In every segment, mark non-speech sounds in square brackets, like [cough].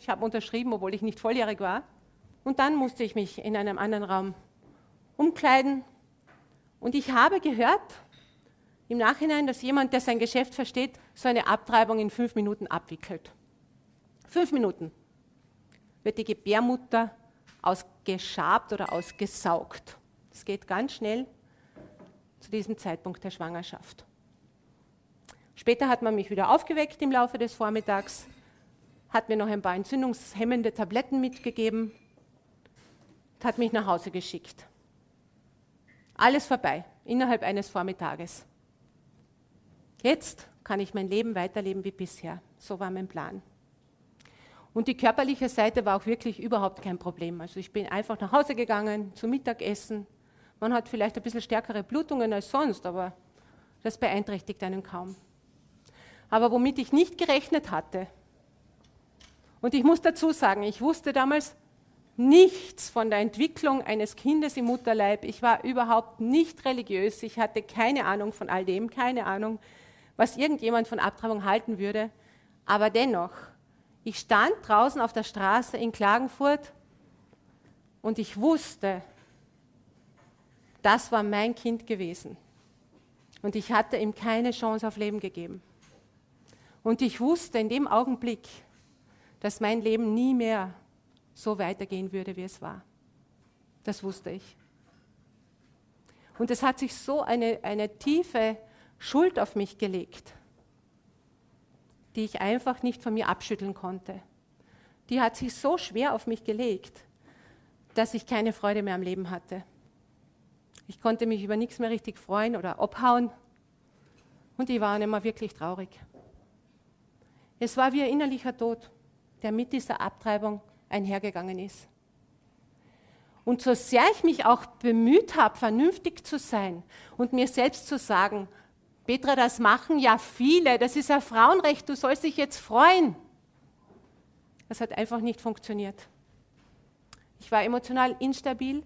Ich habe unterschrieben, obwohl ich nicht volljährig war. Und dann musste ich mich in einem anderen Raum umkleiden. Und ich habe gehört im Nachhinein, dass jemand, der sein Geschäft versteht, so eine Abtreibung in fünf Minuten abwickelt. Fünf Minuten wird die Gebärmutter ausgeschabt oder ausgesaugt. Das geht ganz schnell zu diesem Zeitpunkt der Schwangerschaft. Später hat man mich wieder aufgeweckt im Laufe des Vormittags, hat mir noch ein paar entzündungshemmende Tabletten mitgegeben und hat mich nach Hause geschickt. Alles vorbei, innerhalb eines Vormittages. Jetzt kann ich mein Leben weiterleben wie bisher. So war mein Plan. Und die körperliche Seite war auch wirklich überhaupt kein Problem. Also ich bin einfach nach Hause gegangen zum Mittagessen. Man hat vielleicht ein bisschen stärkere Blutungen als sonst, aber das beeinträchtigt einen kaum. Aber womit ich nicht gerechnet hatte, und ich muss dazu sagen, ich wusste damals nichts von der Entwicklung eines Kindes im Mutterleib. Ich war überhaupt nicht religiös. Ich hatte keine Ahnung von all dem, keine Ahnung, was irgendjemand von Abtreibung halten würde. Aber dennoch ich stand draußen auf der Straße in Klagenfurt und ich wusste, das war mein Kind gewesen. Und ich hatte ihm keine Chance auf Leben gegeben. Und ich wusste in dem Augenblick, dass mein Leben nie mehr so weitergehen würde, wie es war. Das wusste ich. Und es hat sich so eine, eine tiefe Schuld auf mich gelegt die ich einfach nicht von mir abschütteln konnte. Die hat sich so schwer auf mich gelegt, dass ich keine Freude mehr am Leben hatte. Ich konnte mich über nichts mehr richtig freuen oder abhauen und ich war immer wirklich traurig. Es war wie ein innerlicher Tod, der mit dieser Abtreibung einhergegangen ist. Und so sehr ich mich auch bemüht habe, vernünftig zu sein und mir selbst zu sagen, Petra, das machen ja viele, das ist ein Frauenrecht, du sollst dich jetzt freuen. Das hat einfach nicht funktioniert. Ich war emotional instabil.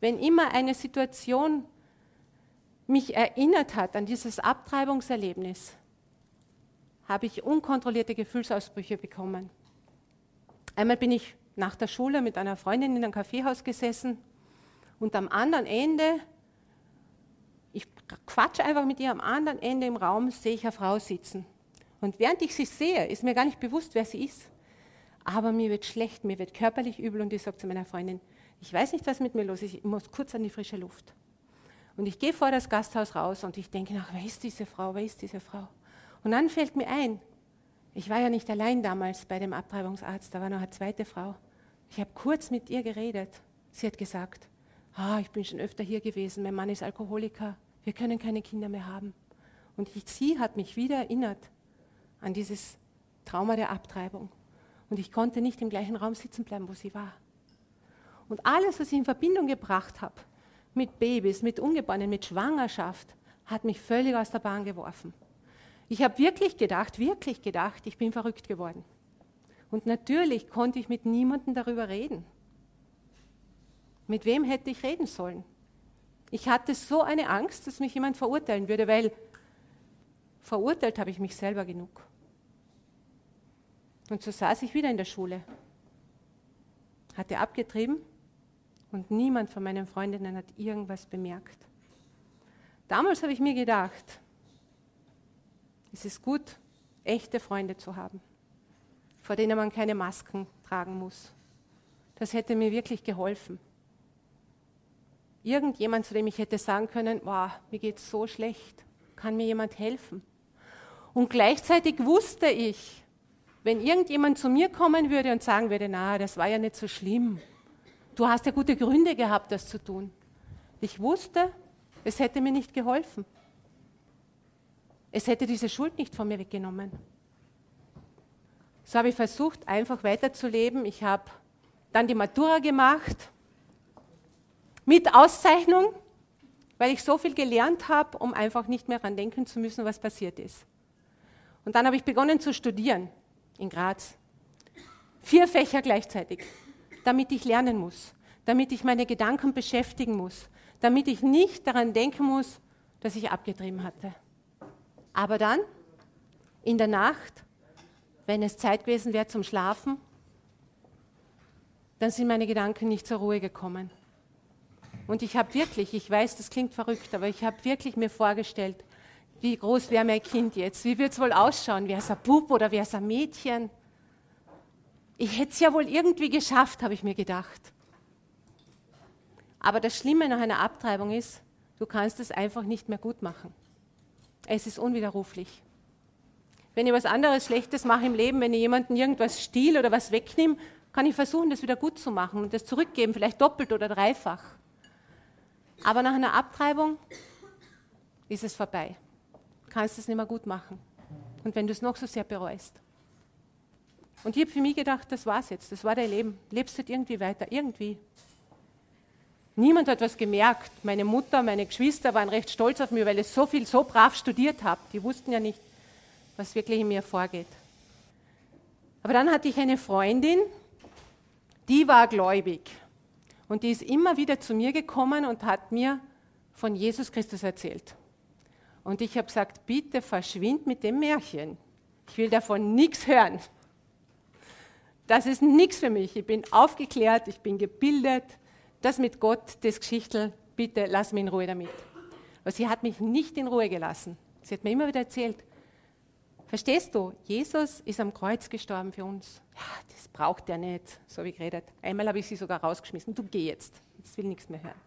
Wenn immer eine Situation mich erinnert hat an dieses Abtreibungserlebnis, habe ich unkontrollierte Gefühlsausbrüche bekommen. Einmal bin ich nach der Schule mit einer Freundin in einem Kaffeehaus gesessen und am anderen Ende ich quatsche einfach mit ihr am anderen Ende im Raum, sehe ich eine Frau sitzen. Und während ich sie sehe, ist mir gar nicht bewusst, wer sie ist. Aber mir wird schlecht, mir wird körperlich übel und ich sage zu meiner Freundin, ich weiß nicht, was mit mir los ist, ich muss kurz an die frische Luft. Und ich gehe vor das Gasthaus raus und ich denke nach, wer ist diese Frau, wer ist diese Frau? Und dann fällt mir ein, ich war ja nicht allein damals bei dem Abtreibungsarzt, da war noch eine zweite Frau. Ich habe kurz mit ihr geredet. Sie hat gesagt, ah, ich bin schon öfter hier gewesen, mein Mann ist Alkoholiker, wir können keine Kinder mehr haben. Und sie hat mich wieder erinnert an dieses Trauma der Abtreibung. Und ich konnte nicht im gleichen Raum sitzen bleiben, wo sie war. Und alles, was ich in Verbindung gebracht habe, mit Babys, mit Ungeborenen, mit Schwangerschaft, hat mich völlig aus der Bahn geworfen. Ich habe wirklich gedacht, wirklich gedacht, ich bin verrückt geworden. Und natürlich konnte ich mit niemandem darüber reden. Mit wem hätte ich reden sollen? Ich hatte so eine Angst, dass mich jemand verurteilen würde, weil verurteilt habe ich mich selber genug. Und so saß ich wieder in der Schule, hatte abgetrieben und niemand von meinen Freundinnen hat irgendwas bemerkt. Damals habe ich mir gedacht, es ist gut, echte Freunde zu haben, vor denen man keine Masken tragen muss. Das hätte mir wirklich geholfen irgendjemand, zu dem ich hätte sagen können, wow, mir geht es so schlecht, kann mir jemand helfen? Und gleichzeitig wusste ich, wenn irgendjemand zu mir kommen würde und sagen würde, na, das war ja nicht so schlimm, du hast ja gute Gründe gehabt, das zu tun. Ich wusste, es hätte mir nicht geholfen. Es hätte diese Schuld nicht von mir weggenommen. So habe ich versucht, einfach weiterzuleben. Ich habe dann die Matura gemacht mit Auszeichnung, weil ich so viel gelernt habe, um einfach nicht mehr daran denken zu müssen, was passiert ist. Und dann habe ich begonnen zu studieren in Graz. Vier Fächer gleichzeitig, damit ich lernen muss, damit ich meine Gedanken beschäftigen muss, damit ich nicht daran denken muss, dass ich abgetrieben hatte. Aber dann, in der Nacht, wenn es Zeit gewesen wäre zum Schlafen, dann sind meine Gedanken nicht zur Ruhe gekommen. Und ich habe wirklich, ich weiß, das klingt verrückt, aber ich habe wirklich mir vorgestellt, wie groß wäre mein Kind jetzt? Wie wird es wohl ausschauen? Wäre es ein Bub oder wäre es ein Mädchen? Ich hätte es ja wohl irgendwie geschafft, habe ich mir gedacht. Aber das Schlimme nach einer Abtreibung ist, du kannst es einfach nicht mehr gut machen. Es ist unwiderruflich. Wenn ich was anderes Schlechtes mache im Leben, wenn ich jemanden irgendwas stiel oder was wegnehme, kann ich versuchen, das wieder gut zu machen und das zurückgeben, vielleicht doppelt oder dreifach. Aber nach einer Abtreibung ist es vorbei. Du kannst es nicht mehr gut machen. Und wenn du es noch so sehr bereust. Und ich habe für mich gedacht, das war's jetzt, das war dein Leben. Lebst halt irgendwie weiter, irgendwie. Niemand hat was gemerkt. Meine Mutter, meine Geschwister waren recht stolz auf mich, weil ich so viel, so brav studiert habe. Die wussten ja nicht, was wirklich in mir vorgeht. Aber dann hatte ich eine Freundin, die war gläubig. Und die ist immer wieder zu mir gekommen und hat mir von Jesus Christus erzählt. Und ich habe gesagt, bitte verschwind mit dem Märchen. Ich will davon nichts hören. Das ist nichts für mich. Ich bin aufgeklärt, ich bin gebildet. Das mit Gott, das Geschichtel, bitte lass mich in Ruhe damit. Aber sie hat mich nicht in Ruhe gelassen. Sie hat mir immer wieder erzählt, Verstehst du? Jesus ist am Kreuz gestorben für uns. Ja, das braucht er nicht, so habe ich geredet. Einmal habe ich sie sogar rausgeschmissen. Du geh jetzt. Jetzt will nichts mehr hören.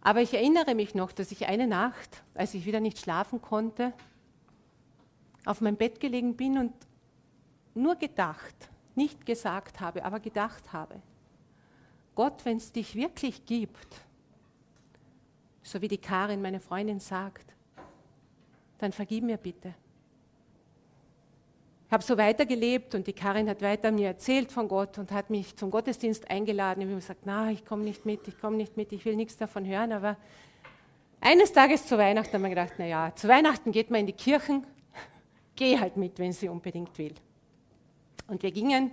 Aber ich erinnere mich noch, dass ich eine Nacht, als ich wieder nicht schlafen konnte, auf mein Bett gelegen bin und nur gedacht, nicht gesagt habe, aber gedacht habe. Gott, wenn es dich wirklich gibt, so wie die Karin, meine Freundin, sagt, dann vergib mir bitte habe so weitergelebt und die Karin hat weiter mir erzählt von Gott und hat mich zum Gottesdienst eingeladen. Ich habe gesagt, na, ich komme nicht mit, ich komme nicht mit, ich will nichts davon hören. Aber eines Tages zu Weihnachten haben wir gedacht, na ja, zu Weihnachten geht man in die Kirchen, [laughs] geh halt mit, wenn sie unbedingt will. Und wir gingen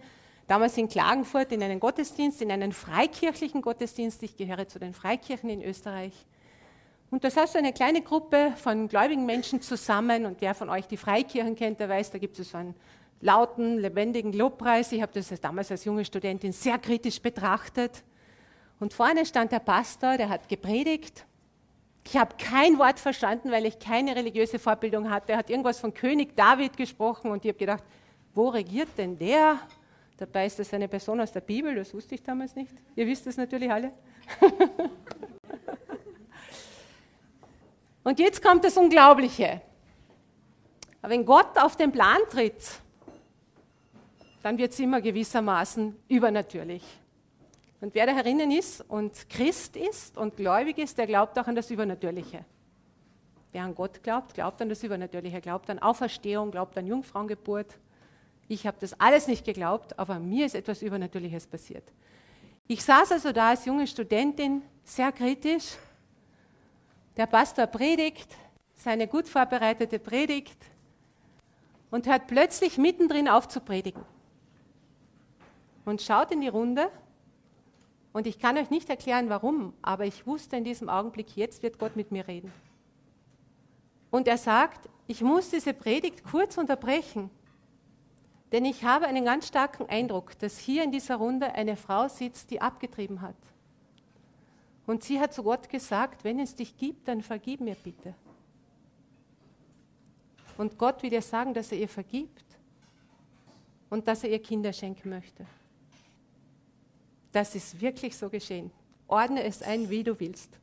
damals in Klagenfurt in einen Gottesdienst, in einen freikirchlichen Gottesdienst. Ich gehöre zu den Freikirchen in Österreich. Und da saß so eine kleine Gruppe von gläubigen Menschen zusammen und wer von euch die Freikirchen kennt, der weiß, da gibt es so einen lauten, lebendigen Lobpreis. Ich habe das damals als junge Studentin sehr kritisch betrachtet. Und vorne stand der Pastor, der hat gepredigt. Ich habe kein Wort verstanden, weil ich keine religiöse Vorbildung hatte. Er hat irgendwas von König David gesprochen und ich habe gedacht, wo regiert denn der? Dabei ist das eine Person aus der Bibel, das wusste ich damals nicht. Ihr wisst es natürlich alle. [laughs] Und jetzt kommt das Unglaubliche. Aber wenn Gott auf den Plan tritt, dann wird es immer gewissermaßen übernatürlich. Und wer da herinnen ist und Christ ist und gläubig ist, der glaubt auch an das Übernatürliche. Wer an Gott glaubt, glaubt an das Übernatürliche, glaubt an Auferstehung, glaubt an Jungfrauengeburt. Ich habe das alles nicht geglaubt, aber mir ist etwas Übernatürliches passiert. Ich saß also da als junge Studentin, sehr kritisch, der Pastor predigt, seine gut vorbereitete Predigt und hört plötzlich mittendrin auf zu predigen. Und schaut in die Runde und ich kann euch nicht erklären, warum, aber ich wusste in diesem Augenblick, jetzt wird Gott mit mir reden. Und er sagt, ich muss diese Predigt kurz unterbrechen, denn ich habe einen ganz starken Eindruck, dass hier in dieser Runde eine Frau sitzt, die abgetrieben hat. Und sie hat zu Gott gesagt, wenn es dich gibt, dann vergib mir bitte. Und Gott will ihr sagen, dass er ihr vergibt und dass er ihr Kinder schenken möchte. Das ist wirklich so geschehen. Ordne es ein, wie du willst.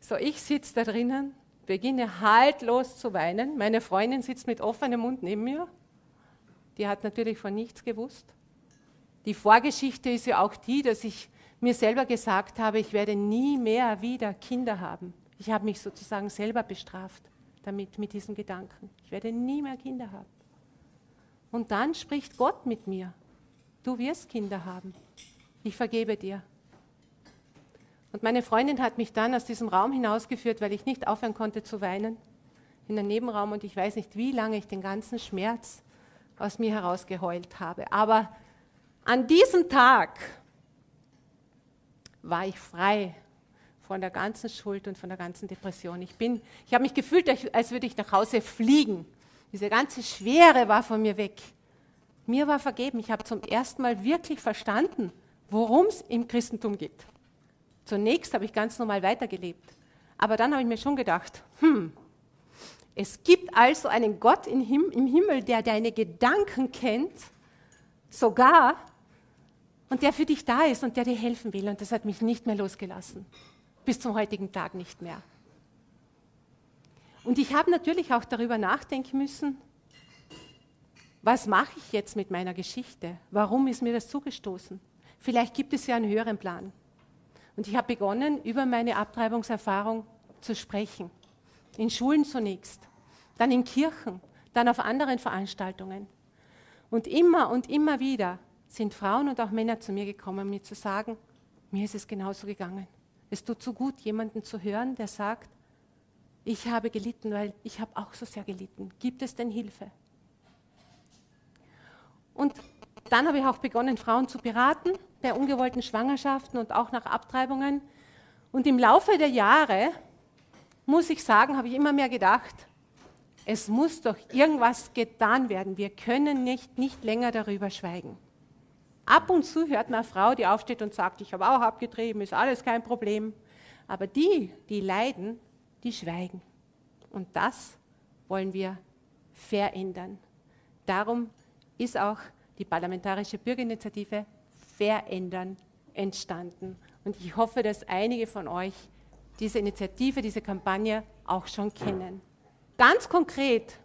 So, ich sitze da drinnen, beginne haltlos zu weinen. Meine Freundin sitzt mit offenem Mund neben mir. Die hat natürlich von nichts gewusst. Die Vorgeschichte ist ja auch die, dass ich mir selber gesagt habe, ich werde nie mehr wieder Kinder haben. Ich habe mich sozusagen selber bestraft damit, mit diesem Gedanken. Ich werde nie mehr Kinder haben. Und dann spricht Gott mit mir. Du wirst Kinder haben. Ich vergebe dir. Und meine Freundin hat mich dann aus diesem Raum hinausgeführt, weil ich nicht aufhören konnte zu weinen, in den Nebenraum und ich weiß nicht, wie lange ich den ganzen Schmerz aus mir herausgeheult habe. Aber an diesem Tag, war ich frei von der ganzen Schuld und von der ganzen Depression. Ich, ich habe mich gefühlt, als würde ich nach Hause fliegen. Diese ganze Schwere war von mir weg. Mir war vergeben. Ich habe zum ersten Mal wirklich verstanden, worum es im Christentum geht. Zunächst habe ich ganz normal weitergelebt. Aber dann habe ich mir schon gedacht, hm, es gibt also einen Gott im Himmel, der deine Gedanken kennt, sogar, und der für dich da ist und der dir helfen will. Und das hat mich nicht mehr losgelassen. Bis zum heutigen Tag nicht mehr. Und ich habe natürlich auch darüber nachdenken müssen, was mache ich jetzt mit meiner Geschichte? Warum ist mir das zugestoßen? Vielleicht gibt es ja einen höheren Plan. Und ich habe begonnen, über meine Abtreibungserfahrung zu sprechen. In Schulen zunächst, dann in Kirchen, dann auf anderen Veranstaltungen. Und immer und immer wieder sind Frauen und auch Männer zu mir gekommen, mir zu sagen, mir ist es genauso gegangen. Es tut so gut, jemanden zu hören, der sagt, ich habe gelitten, weil ich habe auch so sehr gelitten. Gibt es denn Hilfe? Und dann habe ich auch begonnen, Frauen zu beraten bei ungewollten Schwangerschaften und auch nach Abtreibungen. Und im Laufe der Jahre, muss ich sagen, habe ich immer mehr gedacht, es muss doch irgendwas getan werden. Wir können nicht, nicht länger darüber schweigen. Ab und zu hört man eine Frau, die aufsteht und sagt, ich habe auch abgetrieben, ist alles kein Problem. Aber die, die leiden, die schweigen. Und das wollen wir verändern. Darum ist auch die Parlamentarische Bürgerinitiative Verändern entstanden. Und ich hoffe, dass einige von euch diese Initiative, diese Kampagne auch schon kennen. Ganz konkret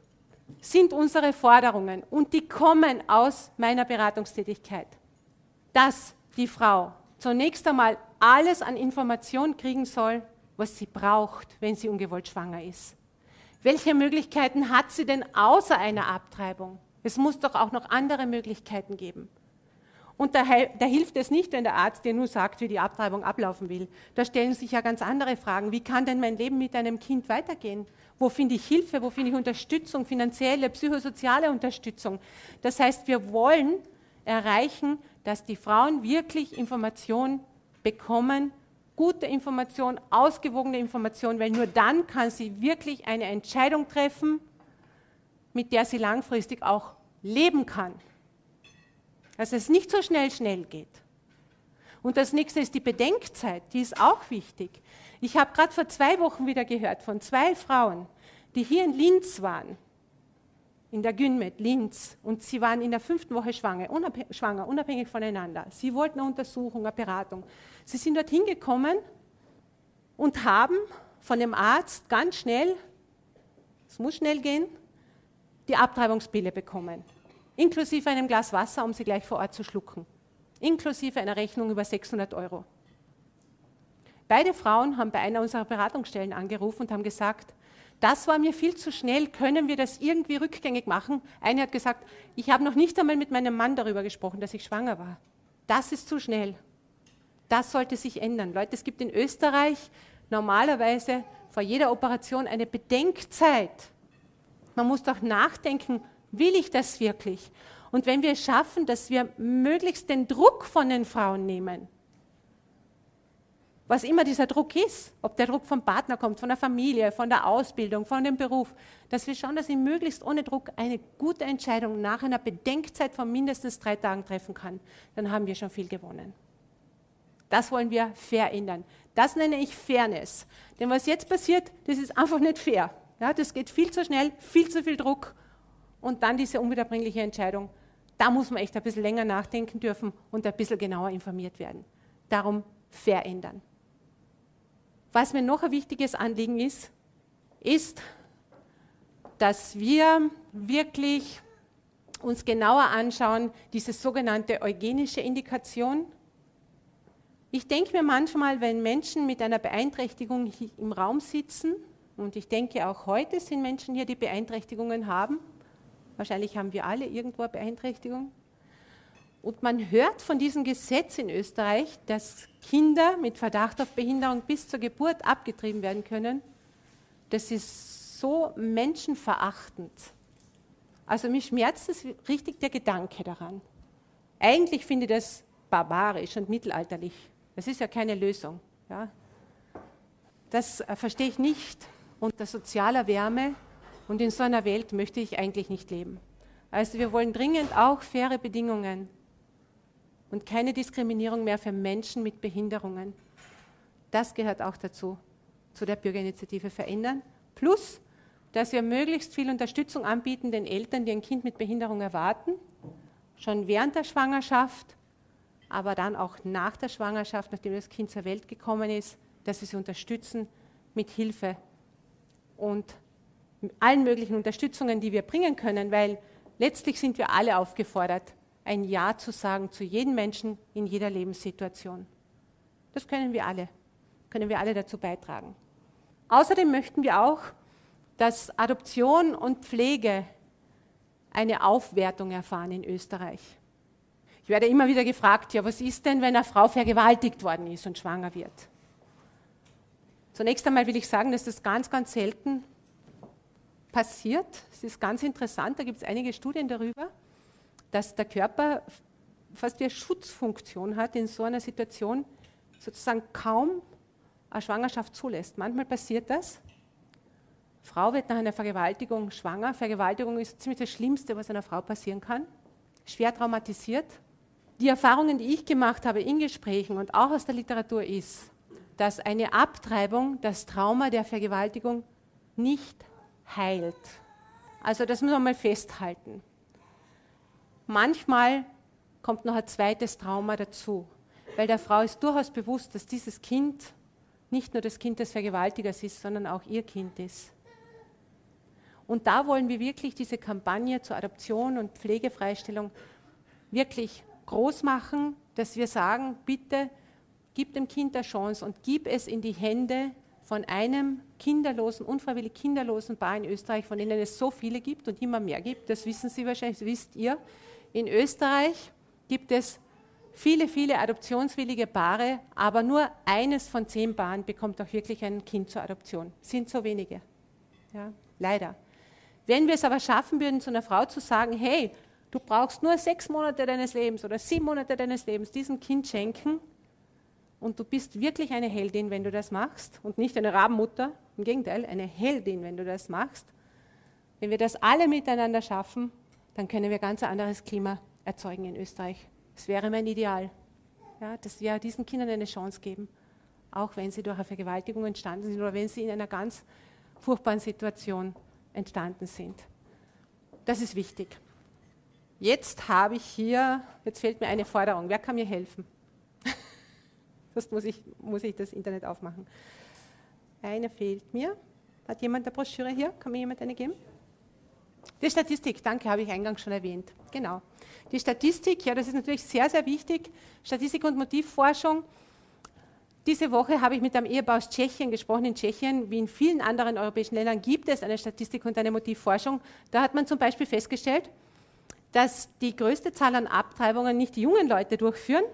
sind unsere Forderungen und die kommen aus meiner Beratungstätigkeit, dass die Frau zunächst einmal alles an Informationen kriegen soll, was sie braucht, wenn sie ungewollt schwanger ist. Welche Möglichkeiten hat sie denn außer einer Abtreibung? Es muss doch auch noch andere Möglichkeiten geben. Und da, da, hilft es nicht, wenn der Arzt dir nur sagt, wie die Abtreibung ablaufen will. Da stellen sich ja ganz andere Fragen. Wie kann denn mein Leben mit einem Kind weitergehen? Wo finde ich Hilfe? Wo finde ich Unterstützung, finanzielle, psychosoziale Unterstützung? Das heißt, wir wollen erreichen, dass die Frauen wirklich Informationen bekommen, gute Information, ausgewogene Information, weil nur dann kann sie wirklich eine Entscheidung treffen, mit der sie langfristig auch leben kann. Dass es nicht so schnell, schnell geht. Und das nächste ist die Bedenkzeit, die ist auch wichtig. Ich habe gerade vor zwei Wochen wieder gehört von zwei Frauen, die hier in Linz waren, in der Günmet, Linz, und sie waren in der fünften Woche schwanger, unabhängig, schwanger, unabhängig voneinander. Sie wollten eine Untersuchung, eine Beratung. Sie sind dorthin gekommen und haben von dem Arzt ganz schnell, es muss schnell gehen, die Abtreibungspille bekommen inklusive einem Glas Wasser, um sie gleich vor Ort zu schlucken, inklusive einer Rechnung über 600 Euro. Beide Frauen haben bei einer unserer Beratungsstellen angerufen und haben gesagt, das war mir viel zu schnell, können wir das irgendwie rückgängig machen? Eine hat gesagt, ich habe noch nicht einmal mit meinem Mann darüber gesprochen, dass ich schwanger war. Das ist zu schnell. Das sollte sich ändern. Leute, es gibt in Österreich normalerweise vor jeder Operation eine Bedenkzeit. Man muss doch nachdenken, Will ich das wirklich? Und wenn wir es schaffen, dass wir möglichst den Druck von den Frauen nehmen, was immer dieser Druck ist, ob der Druck vom Partner kommt, von der Familie, von der Ausbildung, von dem Beruf, dass wir schauen, dass sie möglichst ohne Druck eine gute Entscheidung nach einer Bedenkzeit von mindestens drei Tagen treffen kann, dann haben wir schon viel gewonnen. Das wollen wir verändern. Das nenne ich Fairness. Denn was jetzt passiert, das ist einfach nicht fair. Ja, das geht viel zu schnell, viel zu viel Druck und dann diese unwiederbringliche Entscheidung. Da muss man echt ein bisschen länger nachdenken dürfen und ein bisschen genauer informiert werden. Darum verändern. Was mir noch ein wichtiges Anliegen ist, ist, dass wir wirklich uns genauer anschauen, diese sogenannte eugenische Indikation. Ich denke mir manchmal, wenn Menschen mit einer Beeinträchtigung im Raum sitzen, und ich denke auch heute sind Menschen hier, die Beeinträchtigungen haben, Wahrscheinlich haben wir alle irgendwo eine Beeinträchtigung. Und man hört von diesem Gesetz in Österreich, dass Kinder mit Verdacht auf Behinderung bis zur Geburt abgetrieben werden können. Das ist so menschenverachtend. Also mich schmerzt es richtig der Gedanke daran. Eigentlich finde ich das barbarisch und mittelalterlich. Das ist ja keine Lösung. Ja. Das äh, verstehe ich nicht unter sozialer Wärme und in so einer Welt möchte ich eigentlich nicht leben. Also wir wollen dringend auch faire Bedingungen und keine Diskriminierung mehr für Menschen mit Behinderungen. Das gehört auch dazu, zu der Bürgerinitiative verändern. Plus, dass wir möglichst viel Unterstützung anbieten den Eltern, die ein Kind mit Behinderung erwarten, schon während der Schwangerschaft, aber dann auch nach der Schwangerschaft, nachdem das Kind zur Welt gekommen ist, dass wir sie unterstützen mit Hilfe und allen möglichen Unterstützungen, die wir bringen können, weil letztlich sind wir alle aufgefordert, ein Ja zu sagen zu jedem Menschen in jeder Lebenssituation. Das können wir alle, können wir alle dazu beitragen. Außerdem möchten wir auch, dass Adoption und Pflege eine Aufwertung erfahren in Österreich. Ich werde immer wieder gefragt, ja, was ist denn, wenn eine Frau vergewaltigt worden ist und schwanger wird? Zunächst einmal will ich sagen, dass das ganz, ganz selten passiert. Es ist ganz interessant, da gibt es einige Studien darüber, dass der Körper fast wie eine Schutzfunktion hat in so einer Situation, sozusagen kaum eine Schwangerschaft zulässt. Manchmal passiert das. Frau wird nach einer Vergewaltigung schwanger. Vergewaltigung ist ziemlich das Schlimmste, was einer Frau passieren kann. Schwer traumatisiert. Die Erfahrungen, die ich gemacht habe in Gesprächen und auch aus der Literatur ist, dass eine Abtreibung das Trauma der Vergewaltigung nicht heilt. Also das muss man mal festhalten. Manchmal kommt noch ein zweites Trauma dazu, weil der Frau ist durchaus bewusst, dass dieses Kind nicht nur das Kind des Vergewaltigers ist, sondern auch ihr Kind ist. Und da wollen wir wirklich diese Kampagne zur Adoption und Pflegefreistellung wirklich groß machen, dass wir sagen, bitte gib dem Kind eine Chance und gib es in die Hände von einem kinderlosen, unfreiwillig kinderlosen Paar in Österreich, von denen es so viele gibt und immer mehr gibt. Das wissen Sie wahrscheinlich, das wisst ihr. In Österreich gibt es viele, viele adoptionswillige Paare, aber nur eines von zehn Paaren bekommt auch wirklich ein Kind zur Adoption. Sind so wenige. Ja, leider. Wenn wir es aber schaffen würden, zu einer Frau zu sagen, hey, du brauchst nur sechs Monate deines Lebens oder sieben Monate deines Lebens diesem Kind schenken und du bist wirklich eine Heldin, wenn du das machst und nicht eine Rabenmutter, im Gegenteil, eine Heldin, wenn du das machst. Wenn wir das alle miteinander schaffen, dann können wir ganz anderes Klima erzeugen in Österreich. Das wäre mein Ideal, ja, dass wir diesen Kindern eine Chance geben, auch wenn sie durch eine Vergewaltigung entstanden sind oder wenn sie in einer ganz furchtbaren Situation entstanden sind. Das ist wichtig. Jetzt habe ich hier, jetzt fehlt mir eine Forderung. Wer kann mir helfen? Sonst muss ich, muss ich das Internet aufmachen. Eine fehlt mir. Hat jemand eine Broschüre hier? Kann mir jemand eine geben? Die Statistik, danke, habe ich eingangs schon erwähnt. Genau. Die Statistik, ja, das ist natürlich sehr, sehr wichtig. Statistik und Motivforschung. Diese Woche habe ich mit einem Ehepaar aus Tschechien gesprochen. In Tschechien, wie in vielen anderen europäischen Ländern, gibt es eine Statistik und eine Motivforschung. Da hat man zum Beispiel festgestellt, dass die größte Zahl an Abtreibungen nicht die jungen Leute durchführen,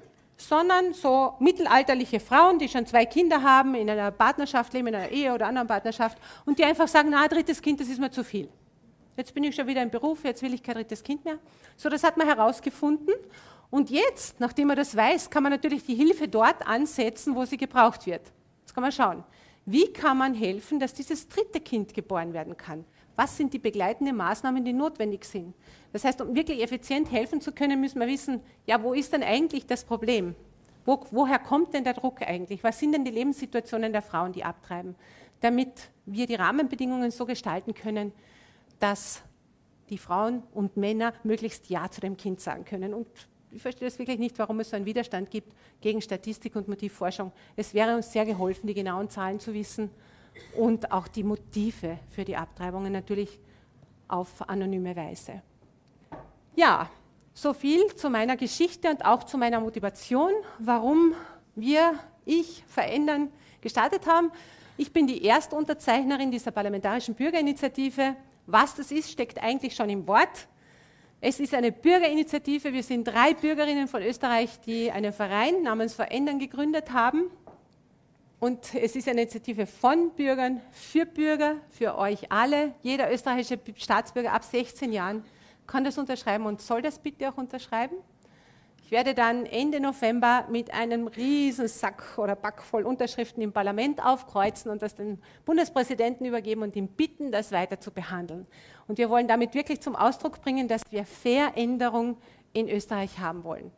sondern so mittelalterliche Frauen, die schon zwei Kinder haben, in einer Partnerschaft leben, in einer Ehe oder anderen Partnerschaft, und die einfach sagen, na, drittes Kind, das ist mir zu viel. Jetzt bin ich schon wieder im Beruf, jetzt will ich kein drittes Kind mehr. So, das hat man herausgefunden. Und jetzt, nachdem man das weiß, kann man natürlich die Hilfe dort ansetzen, wo sie gebraucht wird. Jetzt kann man schauen, wie kann man helfen, dass dieses dritte Kind geboren werden kann? Was sind die begleitenden Maßnahmen, die notwendig sind? Das heißt, um wirklich effizient helfen zu können, müssen wir wissen, ja, wo ist denn eigentlich das Problem? Wo, woher kommt denn der Druck eigentlich? Was sind denn die Lebenssituationen der Frauen, die abtreiben? Damit wir die Rahmenbedingungen so gestalten können, dass die Frauen und Männer möglichst Ja zu dem Kind sagen können. Und ich verstehe das wirklich nicht, warum es so einen Widerstand gibt gegen Statistik und Motivforschung. Es wäre uns sehr geholfen, die genauen Zahlen zu wissen und auch die Motive für die Abtreibungen natürlich auf anonyme Weise. Ja, so viel zu meiner Geschichte und auch zu meiner Motivation, warum wir, ich, Verändern gestartet haben. Ich bin die Erstunterzeichnerin dieser parlamentarischen Bürgerinitiative was das ist, steckt eigentlich schon im Wort. Es ist eine Bürgerinitiative. Wir sind drei Bürgerinnen von Österreich, die einen Verein namens Verändern gegründet haben. Und es ist eine Initiative von Bürgern, für Bürger, für euch alle. Jeder österreichische Staatsbürger ab 16 Jahren kann das unterschreiben und soll das bitte auch unterschreiben. Ich werde dann Ende November mit einem riesen Sack oder Back voll Unterschriften im Parlament aufkreuzen und das dem Bundespräsidenten übergeben und ihn bitten, das weiter zu behandeln. Und wir wollen damit wirklich zum Ausdruck bringen, dass wir Veränderung in Österreich haben wollen.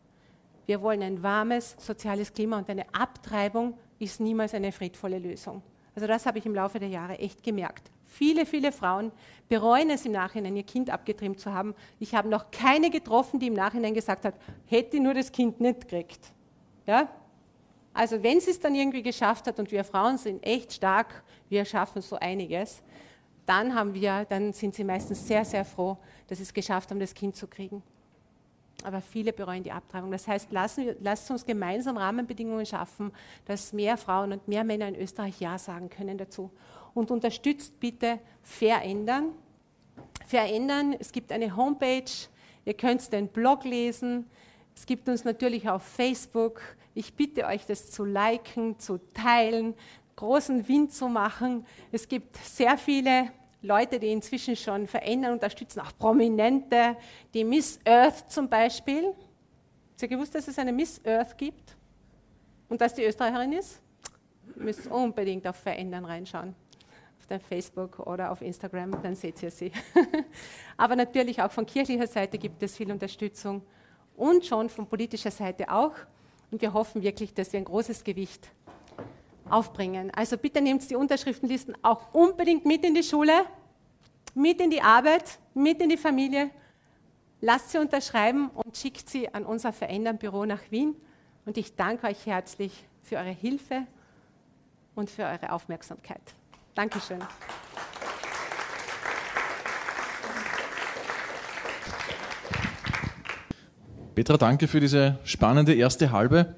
Wir wollen ein warmes soziales Klima und eine Abtreibung ist niemals eine friedvolle Lösung. Also das habe ich im Laufe der Jahre echt gemerkt. Viele, viele Frauen bereuen es im Nachhinein, ihr Kind abgetrimmt zu haben. Ich habe noch keine getroffen, die im Nachhinein gesagt hat, hätte nur das Kind nicht gekriegt. Ja? Also wenn sie es dann irgendwie geschafft hat und wir Frauen sind echt stark, wir schaffen so einiges, dann haben wir, dann sind sie meistens sehr, sehr froh, dass sie es geschafft haben, das Kind zu kriegen. Aber viele bereuen die Abtreibung. Das heißt, lassen, lasst uns gemeinsam Rahmenbedingungen schaffen, dass mehr Frauen und mehr Männer in Österreich Ja sagen können dazu und unterstützt bitte Verändern. Verändern, es gibt eine Homepage, ihr könnt den Blog lesen, es gibt uns natürlich auf Facebook. Ich bitte euch, das zu liken, zu teilen, großen Wind zu machen. Es gibt sehr viele Leute, die inzwischen schon verändern, unterstützen, auch Prominente, die Miss Earth zum Beispiel. Habt ihr gewusst, dass es eine Miss Earth gibt? Und dass die Österreicherin ist? Ihr müsst unbedingt auf Verändern reinschauen auf der Facebook oder auf Instagram, dann seht ihr sie. [laughs] Aber natürlich auch von kirchlicher Seite gibt es viel Unterstützung und schon von politischer Seite auch. Und wir hoffen wirklich, dass wir ein großes Gewicht aufbringen. Also bitte nehmt die Unterschriftenlisten auch unbedingt mit in die Schule, mit in die Arbeit, mit in die Familie. Lasst sie unterschreiben und schickt sie an unser Verändern-Büro nach Wien. Und ich danke euch herzlich für eure Hilfe und für eure Aufmerksamkeit. Dankeschön. Petra, danke für diese spannende erste Halbe.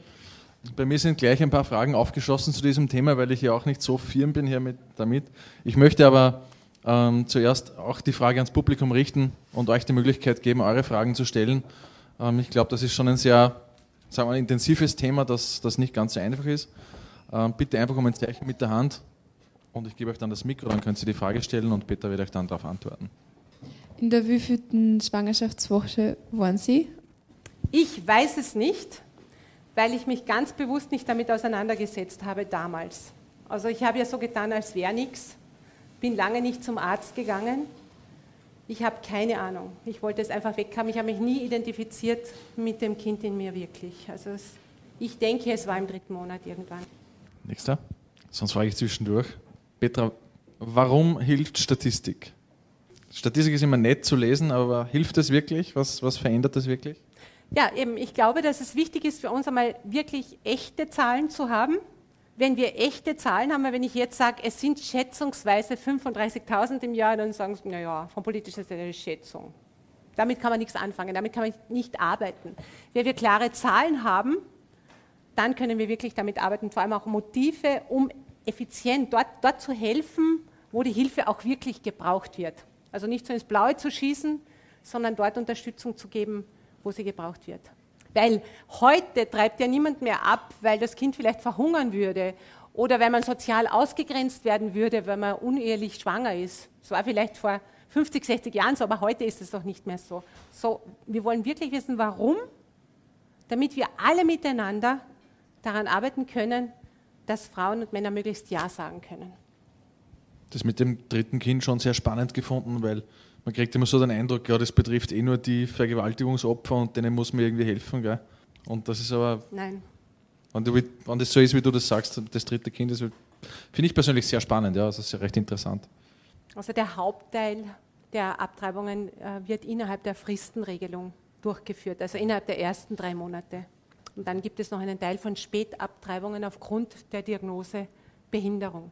Bei mir sind gleich ein paar Fragen aufgeschossen zu diesem Thema, weil ich ja auch nicht so firm bin hier mit, damit. Ich möchte aber ähm, zuerst auch die Frage ans Publikum richten und euch die Möglichkeit geben, eure Fragen zu stellen. Ähm, ich glaube, das ist schon ein sehr sagen wir, intensives Thema, das, das nicht ganz so einfach ist. Ähm, bitte einfach um ein Zeichen mit der Hand und ich gebe euch dann das Mikro, dann könnt ihr die Frage stellen und Peter wird euch dann darauf antworten. In der wievielten Schwangerschaftswoche waren Sie? Ich weiß es nicht, weil ich mich ganz bewusst nicht damit auseinandergesetzt habe damals. Also ich habe ja so getan, als wäre nichts, bin lange nicht zum Arzt gegangen. Ich habe keine Ahnung. Ich wollte es einfach weghaben. Ich habe mich nie identifiziert mit dem Kind in mir wirklich. Also es, ich denke, es war im dritten Monat irgendwann. Nächster. Sonst frage ich zwischendurch. Petra, warum hilft Statistik? Statistik ist immer nett zu lesen, aber hilft das wirklich? Was, was verändert das wirklich? Ja, eben, ich glaube, dass es wichtig ist für uns einmal wirklich echte Zahlen zu haben. Wenn wir echte Zahlen haben, wenn ich jetzt sage, es sind schätzungsweise 35.000 im Jahr, dann sagen sie, naja, von politischer Seite eine Schätzung. Damit kann man nichts anfangen, damit kann man nicht arbeiten. Wenn wir klare Zahlen haben, dann können wir wirklich damit arbeiten, vor allem auch Motive, um effizient dort, dort zu helfen, wo die Hilfe auch wirklich gebraucht wird. Also nicht so ins Blaue zu schießen, sondern dort Unterstützung zu geben, wo sie gebraucht wird. Weil heute treibt ja niemand mehr ab, weil das Kind vielleicht verhungern würde oder weil man sozial ausgegrenzt werden würde, weil man unehelich schwanger ist. Das war vielleicht vor 50, 60 Jahren so, aber heute ist es doch nicht mehr so. So, wir wollen wirklich wissen, warum, damit wir alle miteinander daran arbeiten können, dass Frauen und Männer möglichst Ja sagen können. Das mit dem dritten Kind schon sehr spannend gefunden, weil man kriegt immer so den Eindruck, ja, das betrifft eh nur die Vergewaltigungsopfer und denen muss man irgendwie helfen. Gell? Und das ist aber. Nein. Wenn, du, wenn das so ist, wie du das sagst, das dritte Kind, das finde ich persönlich sehr spannend, ja, das ist ja recht interessant. Also der Hauptteil der Abtreibungen äh, wird innerhalb der Fristenregelung durchgeführt, also innerhalb der ersten drei Monate. Und dann gibt es noch einen Teil von Spätabtreibungen aufgrund der Diagnose Behinderung.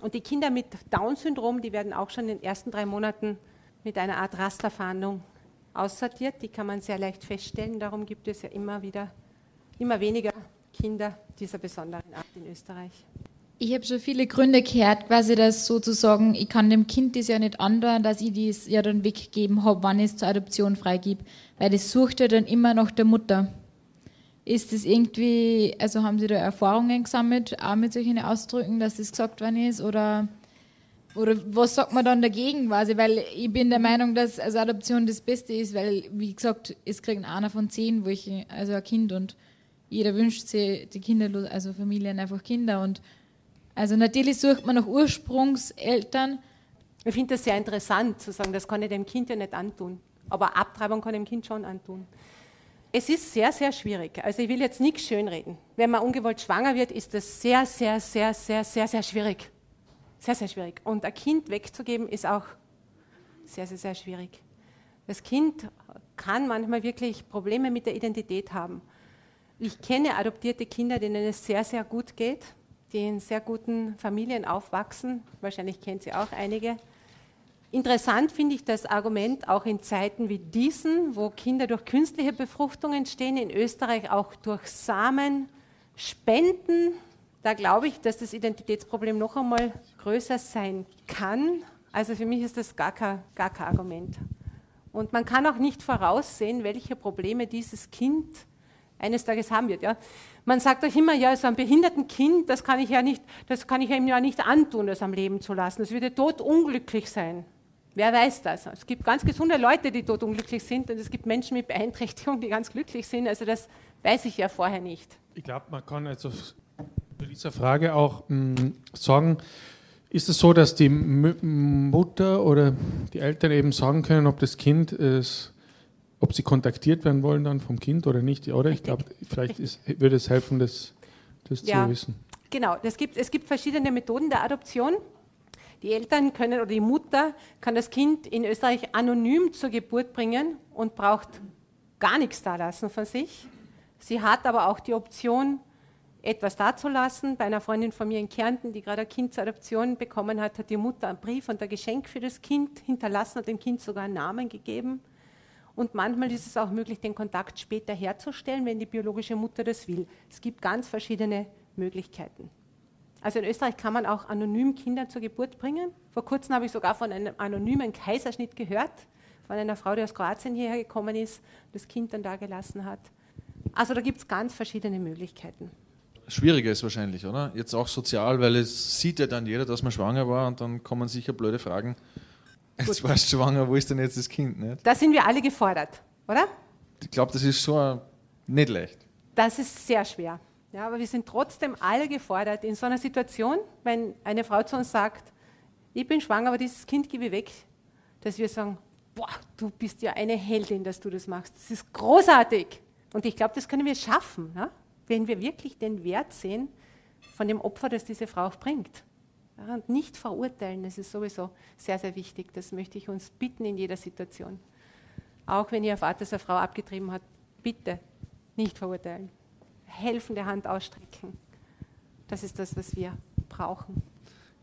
Und die Kinder mit Down-Syndrom, die werden auch schon in den ersten drei Monaten mit einer Art Rasterfahndung aussortiert. Die kann man sehr leicht feststellen. Darum gibt es ja immer wieder immer weniger Kinder dieser besonderen Art in Österreich. Ich habe schon viele Gründe gehört, quasi, dass sozusagen, ich kann dem Kind das ja nicht andauern, dass ich das ja dann weggegeben habe, wann ich es zur Adoption freigebe. Weil das sucht ja dann immer nach der Mutter. Ist das irgendwie, also haben Sie da Erfahrungen gesammelt, auch mit solchen Ausdrücken, dass das gesagt worden ist? Oder Oder was sagt man dann dagegen quasi? Weil ich bin der Meinung, dass also Adoption das Beste ist, weil, wie gesagt, es kriegt einer von zehn, wo ich, also ein Kind und jeder wünscht sich die Kinder, also Familien einfach Kinder und also natürlich sucht man nach Ursprungseltern. Ich finde das sehr interessant zu sagen, das kann ich dem Kind ja nicht antun. Aber Abtreibung kann dem Kind schon antun. Es ist sehr, sehr schwierig. Also ich will jetzt nichts schönreden. Wenn man ungewollt schwanger wird, ist das sehr, sehr, sehr, sehr, sehr, sehr schwierig. Sehr, sehr schwierig. Und ein Kind wegzugeben ist auch sehr, sehr, sehr schwierig. Das Kind kann manchmal wirklich Probleme mit der Identität haben. Ich kenne adoptierte Kinder, denen es sehr, sehr gut geht, die in sehr guten Familien aufwachsen. Wahrscheinlich kennt sie auch einige. Interessant finde ich das Argument auch in Zeiten wie diesen, wo Kinder durch künstliche Befruchtung entstehen, in Österreich auch durch Samen, Spenden. Da glaube ich, dass das Identitätsproblem noch einmal größer sein kann. Also für mich ist das gar kein, gar kein Argument. Und man kann auch nicht voraussehen, welche Probleme dieses Kind eines Tages haben wird. Ja? Man sagt euch immer, ja, so ein behinderten Kind, das kann ich ja nicht, das kann ich ihm ja nicht antun, das am Leben zu lassen. Das würde tot unglücklich sein. Wer weiß das? Es gibt ganz gesunde Leute, die dort unglücklich sind und es gibt Menschen mit Beeinträchtigung, die ganz glücklich sind. Also das weiß ich ja vorher nicht. Ich glaube, man kann also bei dieser Frage auch mh, mm, sagen, ist es so, dass die M Mutter oder die Eltern eben sagen können, ob das Kind es, ob sie kontaktiert werden wollen dann vom Kind oder nicht? Oder ich glaube, vielleicht ist, würde es helfen, das, das ja, zu wissen. Genau, das gibt, es gibt verschiedene Methoden der Adoption. Die Eltern können oder die Mutter kann das Kind in Österreich anonym zur Geburt bringen und braucht gar nichts da lassen von sich. Sie hat aber auch die Option, etwas dazulassen. Bei einer Freundin von mir in Kärnten, die gerade ein Kind zur Adoption bekommen hat, hat die Mutter einen Brief und ein Geschenk für das Kind hinterlassen, hat dem Kind sogar einen Namen gegeben. Und manchmal ist es auch möglich, den Kontakt später herzustellen, wenn die biologische Mutter das will. Es gibt ganz verschiedene Möglichkeiten. Also in Österreich kann man auch anonym Kinder zur Geburt bringen. Vor kurzem habe ich sogar von einem anonymen Kaiserschnitt gehört, von einer Frau, die aus Kroatien hierher gekommen ist, das Kind dann da gelassen hat. Also da gibt es ganz verschiedene Möglichkeiten. Schwieriger ist wahrscheinlich, oder? Jetzt auch sozial, weil es sieht ja dann jeder, dass man schwanger war und dann kommen sicher blöde Fragen. Jetzt Gut. warst du schwanger, wo ist denn jetzt das Kind? Nicht? Da sind wir alle gefordert, oder? Ich glaube, das ist so nicht leicht. Das ist sehr schwer. Ja, aber wir sind trotzdem alle gefordert in so einer Situation, wenn eine Frau zu uns sagt, ich bin schwanger, aber dieses Kind gebe ich weg, dass wir sagen, boah, du bist ja eine Heldin, dass du das machst. Das ist großartig. Und ich glaube, das können wir schaffen, ja? wenn wir wirklich den Wert sehen von dem Opfer, das diese Frau bringt. Ja, und nicht verurteilen, das ist sowieso sehr, sehr wichtig. Das möchte ich uns bitten in jeder Situation. Auch wenn Ihr Vater seine Frau abgetrieben hat, bitte nicht verurteilen helfende Hand ausstrecken. Das ist das, was wir brauchen.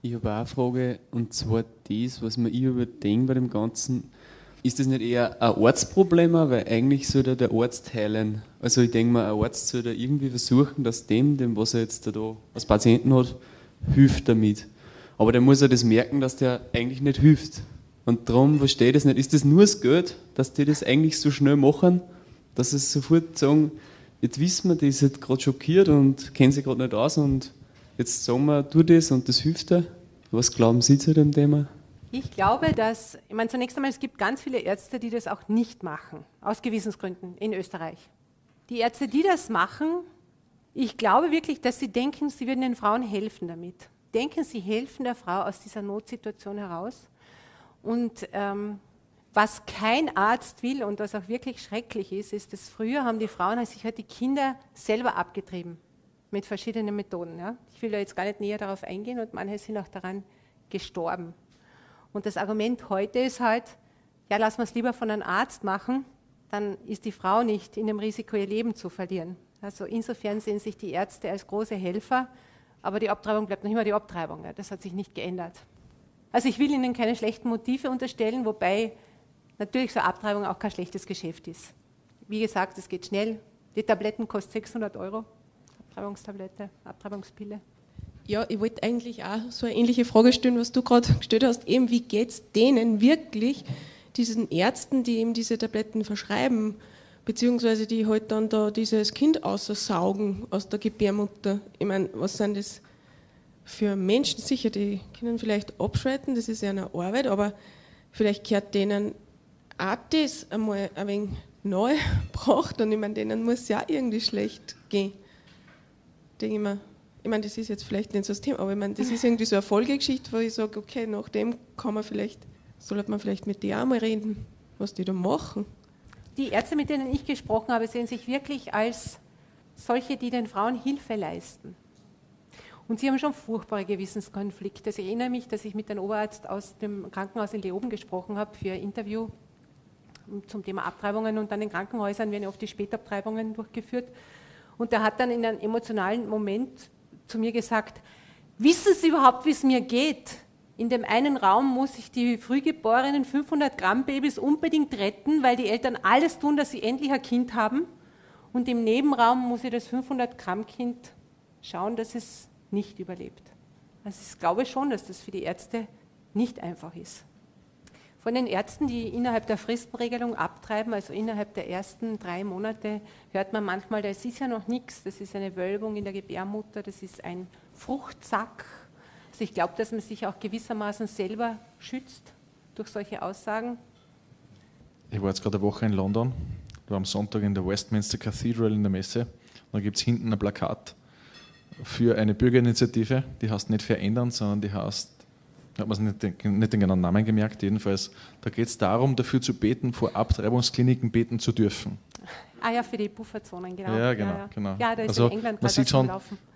Ich habe auch eine Frage, und zwar das, was man ich überdenkt bei dem Ganzen. Ist das nicht eher ein Arztproblem, weil eigentlich sollte der Arzt heilen? Also ich denke mal, ein Arzt sollte irgendwie versuchen, dass dem, dem was er jetzt da als Patienten hat, hilft damit. Aber der muss ja das merken, dass der eigentlich nicht hilft. Und darum verstehe ich das nicht. Ist das nur das Geld, dass die das eigentlich so schnell machen, dass sie sofort sagen, jetzt wissen wir, die ist gerade schockiert und kennt sich gerade nicht aus und jetzt sagen wir, tu das und das hilft dir. Was glauben Sie zu dem Thema? Ich glaube, dass, ich meine, zunächst einmal, es gibt ganz viele Ärzte, die das auch nicht machen, aus Gewissensgründen in Österreich. Die Ärzte, die das machen, ich glaube wirklich, dass sie denken, sie würden den Frauen helfen damit. Denken, sie helfen der Frau aus dieser Notsituation heraus. Und ähm, was kein Arzt will und was auch wirklich schrecklich ist, ist, dass früher haben die Frauen sich halt die Kinder selber abgetrieben mit verschiedenen Methoden. Ja. Ich will da jetzt gar nicht näher darauf eingehen und manche sind auch daran gestorben. Und das Argument heute ist halt, ja, lassen wir es lieber von einem Arzt machen, dann ist die Frau nicht in dem Risiko, ihr Leben zu verlieren. Also insofern sehen sich die Ärzte als große Helfer, aber die Abtreibung bleibt noch immer die Abtreibung. Ja. Das hat sich nicht geändert. Also ich will Ihnen keine schlechten Motive unterstellen, wobei natürlich so Abtreibung auch kein schlechtes Geschäft ist. Wie gesagt, es geht schnell. Die Tabletten kosten 600 Euro. Abtreibungstablette, Abtreibungspille. Ja, ich wollte eigentlich auch so eine ähnliche Frage stellen, was du gerade gestellt hast. Eben, wie geht es denen wirklich, diesen Ärzten, die eben diese Tabletten verschreiben, beziehungsweise die halt dann da dieses Kind aussaugen aus der Gebärmutter? Ich meine, was sind das für Menschen sicher, die können vielleicht abschalten, das ist ja eine Arbeit, aber vielleicht gehört denen das einmal ein wenig neu [laughs] braucht und ich meine, denen muss es ja irgendwie schlecht gehen. Denke ich mir, ich meine, das ist jetzt vielleicht nicht so das Thema, aber ich meine, das ist irgendwie so eine Folgegeschichte, wo ich sage, okay, nach dem kann man vielleicht, sollte man vielleicht mit dir auch mal reden, was die da machen. Die Ärzte, mit denen ich gesprochen habe, sehen sich wirklich als solche, die den Frauen Hilfe leisten. Und sie haben schon furchtbare Gewissenskonflikte. Also ich erinnere mich, dass ich mit einem Oberarzt aus dem Krankenhaus in Leoben gesprochen habe für ein Interview zum Thema Abtreibungen und dann in Krankenhäusern werden oft die Spätabtreibungen durchgeführt. Und der hat dann in einem emotionalen Moment zu mir gesagt, wissen Sie überhaupt, wie es mir geht? In dem einen Raum muss ich die frühgeborenen 500 Gramm Babys unbedingt retten, weil die Eltern alles tun, dass sie endlich ein Kind haben. Und im Nebenraum muss ich das 500 Gramm Kind schauen, dass es nicht überlebt. Also ich glaube schon, dass das für die Ärzte nicht einfach ist. Von den Ärzten, die innerhalb der Fristenregelung abtreiben, also innerhalb der ersten drei Monate, hört man manchmal, das ist ja noch nichts, das ist eine Wölbung in der Gebärmutter, das ist ein Fruchtsack. Also ich glaube, dass man sich auch gewissermaßen selber schützt durch solche Aussagen. Ich war jetzt gerade eine Woche in London, war am Sonntag in der Westminster Cathedral in der Messe. Da gibt es hinten ein Plakat für eine Bürgerinitiative, die heißt nicht verändern, sondern die heißt, ich habe mir nicht, nicht den genauen Namen gemerkt, jedenfalls, da geht es darum, dafür zu beten, vor Abtreibungskliniken beten zu dürfen. Ah ja, für die Pufferzonen, genau. Ja, genau. Ja, ja. genau. ja da ist also, in England man sieht schon,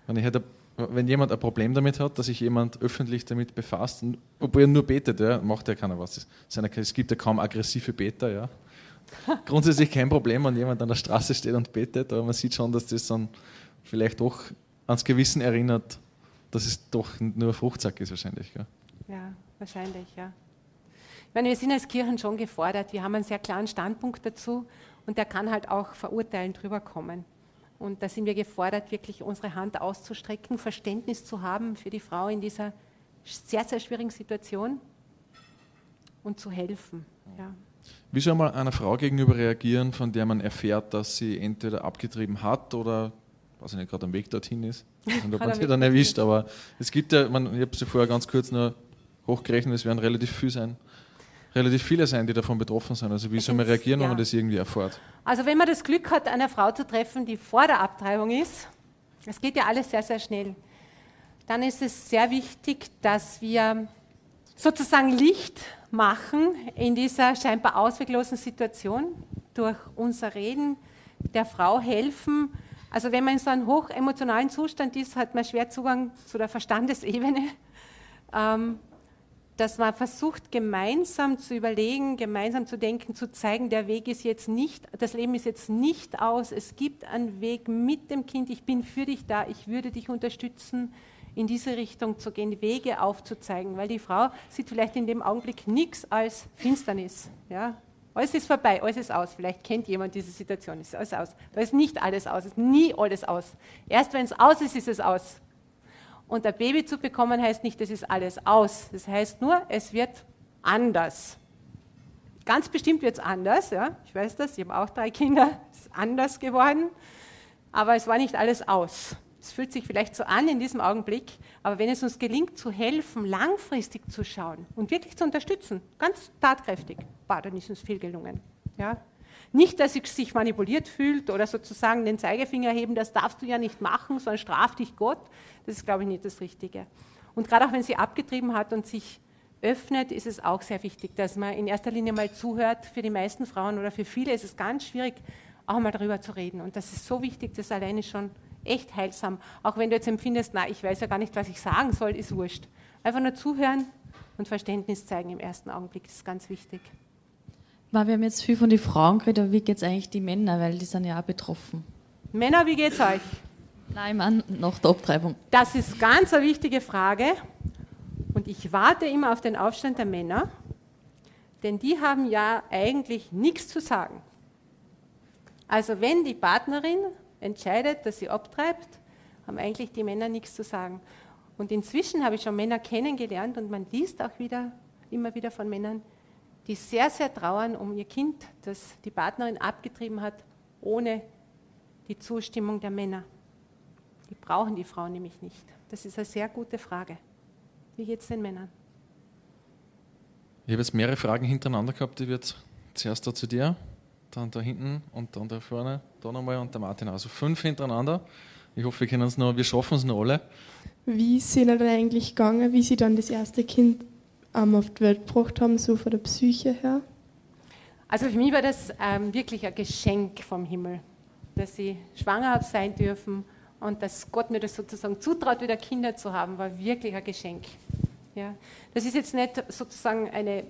wenn, ich hätte, wenn jemand ein Problem damit hat, dass sich jemand öffentlich damit befasst, obwohl er nur betet, ja, macht ja keiner was. Es gibt ja kaum aggressive Beter, ja. [laughs] Grundsätzlich kein Problem, wenn jemand an der Straße steht und betet, aber man sieht schon, dass das dann vielleicht doch ans Gewissen erinnert, dass es doch nur ein Fruchtsack ist wahrscheinlich. Gell? Ja, wahrscheinlich, ja. Ich meine, wir sind als Kirchen schon gefordert, wir haben einen sehr klaren Standpunkt dazu und der kann halt auch verurteilend drüber kommen. Und da sind wir gefordert, wirklich unsere Hand auszustrecken, Verständnis zu haben für die Frau in dieser sehr, sehr schwierigen Situation und zu helfen. Ja. Wie soll man einer Frau gegenüber reagieren, von der man erfährt, dass sie entweder abgetrieben hat oder weiß ich nicht, gerade am Weg dorthin ist. Und ob man sie dann erwischt, aber es gibt ja, man, ich habe sie vorher ganz kurz nur hochgerechnet, es werden relativ viel sein, relativ viele sein, die davon betroffen sind. Also wie soll man reagieren, ja. wenn man das irgendwie erfährt? Also wenn man das Glück hat, eine Frau zu treffen, die vor der Abtreibung ist, es geht ja alles sehr, sehr schnell, dann ist es sehr wichtig, dass wir sozusagen Licht machen in dieser scheinbar ausweglosen Situation, durch unser Reden der Frau helfen, also wenn man in so einem hochemotionalen Zustand ist, hat man schwer Zugang zu der Verstandesebene, ähm, dass man versucht, gemeinsam zu überlegen, gemeinsam zu denken, zu zeigen, der Weg ist jetzt nicht, das Leben ist jetzt nicht aus, es gibt einen Weg mit dem Kind, ich bin für dich da, ich würde dich unterstützen, in diese Richtung zu gehen, Wege aufzuzeigen, weil die Frau sieht vielleicht in dem Augenblick nichts als Finsternis. Ja? Alles ist vorbei, alles ist aus. Vielleicht kennt jemand diese Situation, ist alles aus. Da ist nicht alles aus, ist nie alles aus. Erst wenn es aus ist, ist es aus. Und ein Baby zu bekommen heißt nicht, es ist alles aus. Das heißt nur, es wird anders. Ganz bestimmt wird es anders, ja. Ich weiß das, ich habe auch drei Kinder, es ist anders geworden. Aber es war nicht alles aus. Es fühlt sich vielleicht so an in diesem Augenblick, aber wenn es uns gelingt, zu helfen, langfristig zu schauen und wirklich zu unterstützen, ganz tatkräftig, bah, dann ist uns viel gelungen. Ja? Nicht, dass sie sich manipuliert fühlt oder sozusagen den Zeigefinger heben, das darfst du ja nicht machen, sondern straf dich Gott. Das ist, glaube ich, nicht das Richtige. Und gerade auch wenn sie abgetrieben hat und sich öffnet, ist es auch sehr wichtig, dass man in erster Linie mal zuhört. Für die meisten Frauen oder für viele ist es ganz schwierig, auch mal darüber zu reden. Und das ist so wichtig, dass alleine schon echt heilsam. Auch wenn du jetzt empfindest, na, ich weiß ja gar nicht, was ich sagen soll, ist wurscht. Einfach nur zuhören und Verständnis zeigen im ersten Augenblick, das ist ganz wichtig. Wir haben jetzt viel von den Frauen geredet, aber wie geht es eigentlich die Männer, weil die sind ja auch betroffen. Männer, wie geht es euch? Nein, Mann, nach der Abtreibung. Das ist ganz eine wichtige Frage und ich warte immer auf den Aufstand der Männer, denn die haben ja eigentlich nichts zu sagen. Also wenn die Partnerin entscheidet, dass sie abtreibt, haben eigentlich die Männer nichts zu sagen. Und inzwischen habe ich schon Männer kennengelernt und man liest auch wieder, immer wieder von Männern, die sehr, sehr trauern um ihr Kind, das die Partnerin abgetrieben hat, ohne die Zustimmung der Männer. Die brauchen die Frauen nämlich nicht. Das ist eine sehr gute Frage. Wie geht es den Männern? Ich habe jetzt mehrere Fragen hintereinander gehabt. Ich würde zuerst da zu dir, dann da hinten und dann da vorne, da nochmal und der Martin. Also fünf hintereinander. Ich hoffe, wir können es noch, wir schaffen es noch alle. Wie sind ihr dann eigentlich gegangen, wie sie dann das erste Kind ähm, auf die Welt gebracht haben, so von der Psyche her? Also für mich war das ähm, wirklich ein Geschenk vom Himmel, dass ich schwanger habe sein dürfen und dass Gott mir das sozusagen zutraut, wieder Kinder zu haben, war wirklich ein Geschenk. Ja. Das ist jetzt nicht sozusagen eine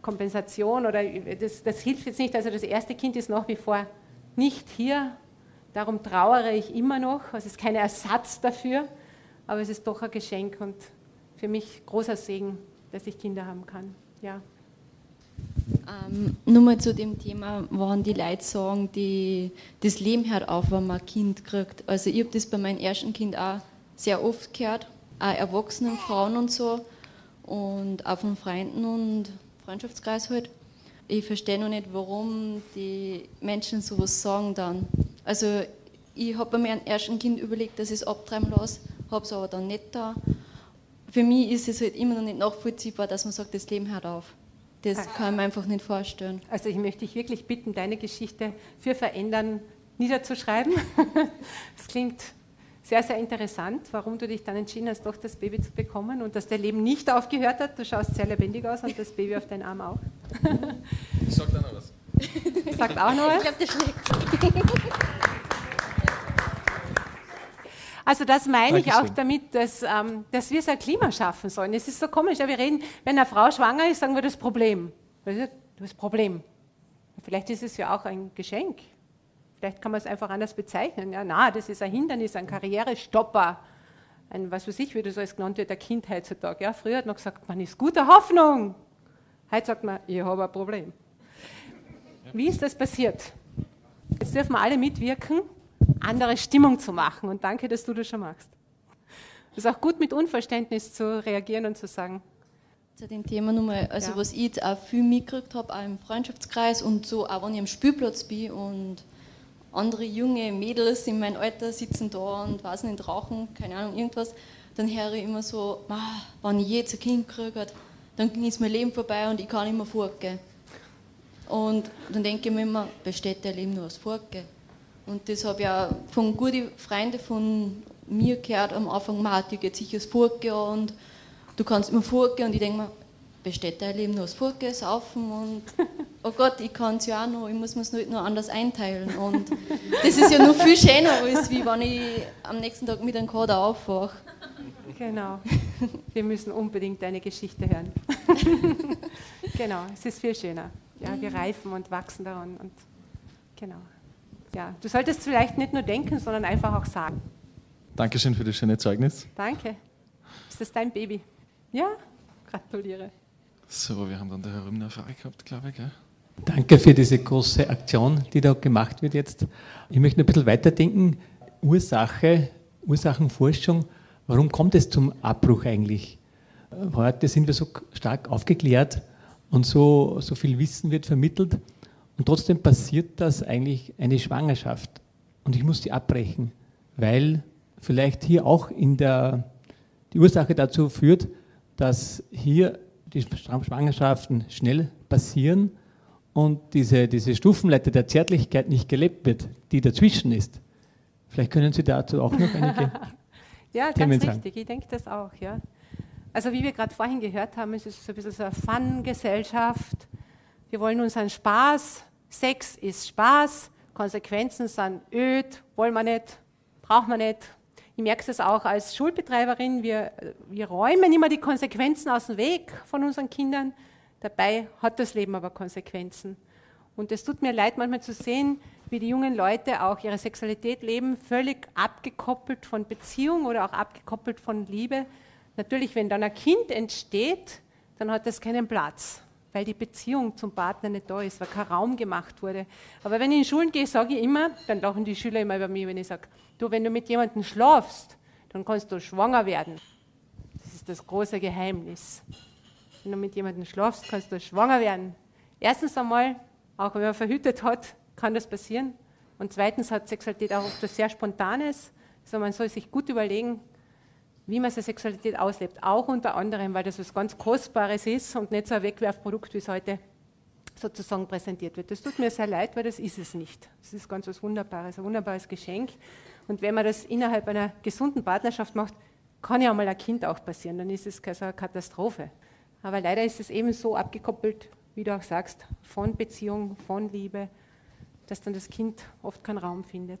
Kompensation oder das, das hilft jetzt nicht. Also das erste Kind ist nach wie vor nicht hier, darum trauere ich immer noch. Also es ist kein Ersatz dafür, aber es ist doch ein Geschenk und für mich großer Segen, dass ich Kinder haben kann. Ja. Ähm, nur mal zu dem Thema, wann die Leute sagen, die, das Leben hört auf, wenn man ein Kind kriegt. Also ich habe das bei meinem ersten Kind auch sehr oft gehört, auch erwachsenen Frauen und so und auch von Freunden und Freundschaftskreis halt. Ich verstehe noch nicht, warum die Menschen sowas sagen dann. Also ich habe bei meinem ersten Kind überlegt, dass ich es abtreiben lasse, habe es aber dann nicht da. Für mich ist es halt immer noch nicht nachvollziehbar, dass man sagt, das Leben hört auf. Das ah. kann ich mir einfach nicht vorstellen. Also ich möchte dich wirklich bitten, deine Geschichte für Verändern niederzuschreiben. [laughs] Das klingt sehr, sehr interessant, warum du dich dann entschieden hast, doch das Baby zu bekommen und dass dein Leben nicht aufgehört hat. Du schaust sehr lebendig aus und das Baby auf deinen Arm auch. Ich sag da noch was. Sagt auch noch [laughs] was? Ich glaube, das schlägt. Also das meine ich auch damit, dass, ähm, dass wir so ein Klima schaffen sollen. Es ist so komisch, ja, wir reden, wenn eine Frau schwanger ist, sagen wir das Problem. Das Problem. Vielleicht ist es ja auch ein Geschenk. Vielleicht kann man es einfach anders bezeichnen. Ja, na, das ist ein Hindernis, ein Karrierestopper, ein, was weiß ich, wie das alles genannt wird, der Kind heutzutage. Ja, früher hat man gesagt, man ist guter Hoffnung. Heute sagt man, ich habe ein Problem. Wie ist das passiert? Jetzt dürfen wir alle mitwirken andere Stimmung zu machen. Und danke, dass du das schon machst. Es ist auch gut, mit Unverständnis zu reagieren und zu sagen. Zu dem Thema nochmal, also ja. was ich jetzt auch viel mitgekriegt habe, auch im Freundschaftskreis und so, auch wenn ich am Spielplatz bin und andere junge Mädels in meinem Alter sitzen da und weiß nicht, rauchen, keine Ahnung, irgendwas, dann höre ich immer so, wenn ich jetzt ein Kind kriege, dann ist mein Leben vorbei und ich kann nicht mehr fortgehen. Und dann denke ich mir immer, besteht der Leben nur aus Fortgehen? Und das habe ich auch von guten Freunden von mir gehört am Anfang, Martin geht sicher das Furke und du kannst immer Furke und ich denke mir, besteht dein Leben nur aus Furke, Saufen und [laughs] oh Gott, ich kann es ja auch noch, ich muss mir es nur anders einteilen und das ist ja noch viel schöner, als wie wenn ich am nächsten Tag mit einem Kader aufwache. Genau, wir müssen unbedingt deine Geschichte hören. [laughs] genau, es ist viel schöner. Ja, wir reifen und wachsen daran und genau ja, du solltest vielleicht nicht nur denken, sondern einfach auch sagen. Dankeschön für das schöne Zeugnis. Danke. Ist das dein Baby? Ja? Gratuliere. So, wir haben dann da herum eine Frage gehabt, glaube ich. Gell? Danke für diese große Aktion, die da gemacht wird jetzt. Ich möchte ein bisschen weiterdenken. Ursache, Ursachenforschung, warum kommt es zum Abbruch eigentlich? Heute sind wir so stark aufgeklärt und so, so viel Wissen wird vermittelt. Und trotzdem passiert das eigentlich eine Schwangerschaft. Und ich muss die abbrechen, weil vielleicht hier auch in der, die Ursache dazu führt, dass hier die Schwangerschaften schnell passieren und diese, diese Stufenleiter der Zärtlichkeit nicht gelebt wird, die dazwischen ist. Vielleicht können Sie dazu auch noch einige [laughs] ja, Themen ganz richtig. Ich denke das auch. Ja. Also wie wir gerade vorhin gehört haben, ist es so ein bisschen so eine Fun-Gesellschaft. Wir wollen unseren Spaß. Sex ist Spaß. Konsequenzen sind öd, wollen wir nicht, brauchen wir nicht. Ich merke es auch als Schulbetreiberin, wir, wir räumen immer die Konsequenzen aus dem Weg von unseren Kindern. Dabei hat das Leben aber Konsequenzen. Und es tut mir leid, manchmal zu sehen, wie die jungen Leute auch ihre Sexualität leben, völlig abgekoppelt von Beziehung oder auch abgekoppelt von Liebe. Natürlich, wenn dann ein Kind entsteht, dann hat das keinen Platz weil die Beziehung zum Partner nicht da ist, weil kein Raum gemacht wurde. Aber wenn ich in Schulen gehe, sage ich immer, dann lachen die Schüler immer über mich, wenn ich sage, du, wenn du mit jemandem schlafst, dann kannst du schwanger werden. Das ist das große Geheimnis. Wenn du mit jemandem schlafst, kannst du schwanger werden. Erstens einmal, auch wenn man verhütet hat, kann das passieren. Und zweitens hat Sexualität auch etwas sehr Spontanes. Also man soll sich gut überlegen, wie man seine Sexualität auslebt. Auch unter anderem, weil das was ganz Kostbares ist und nicht so ein Wegwerfprodukt, wie es heute sozusagen präsentiert wird. Das tut mir sehr leid, weil das ist es nicht. Das ist ganz was Wunderbares, ein wunderbares Geschenk. Und wenn man das innerhalb einer gesunden Partnerschaft macht, kann ja mal ein Kind auch passieren, dann ist es keine Katastrophe. Aber leider ist es eben so abgekoppelt, wie du auch sagst, von Beziehung, von Liebe, dass dann das Kind oft keinen Raum findet.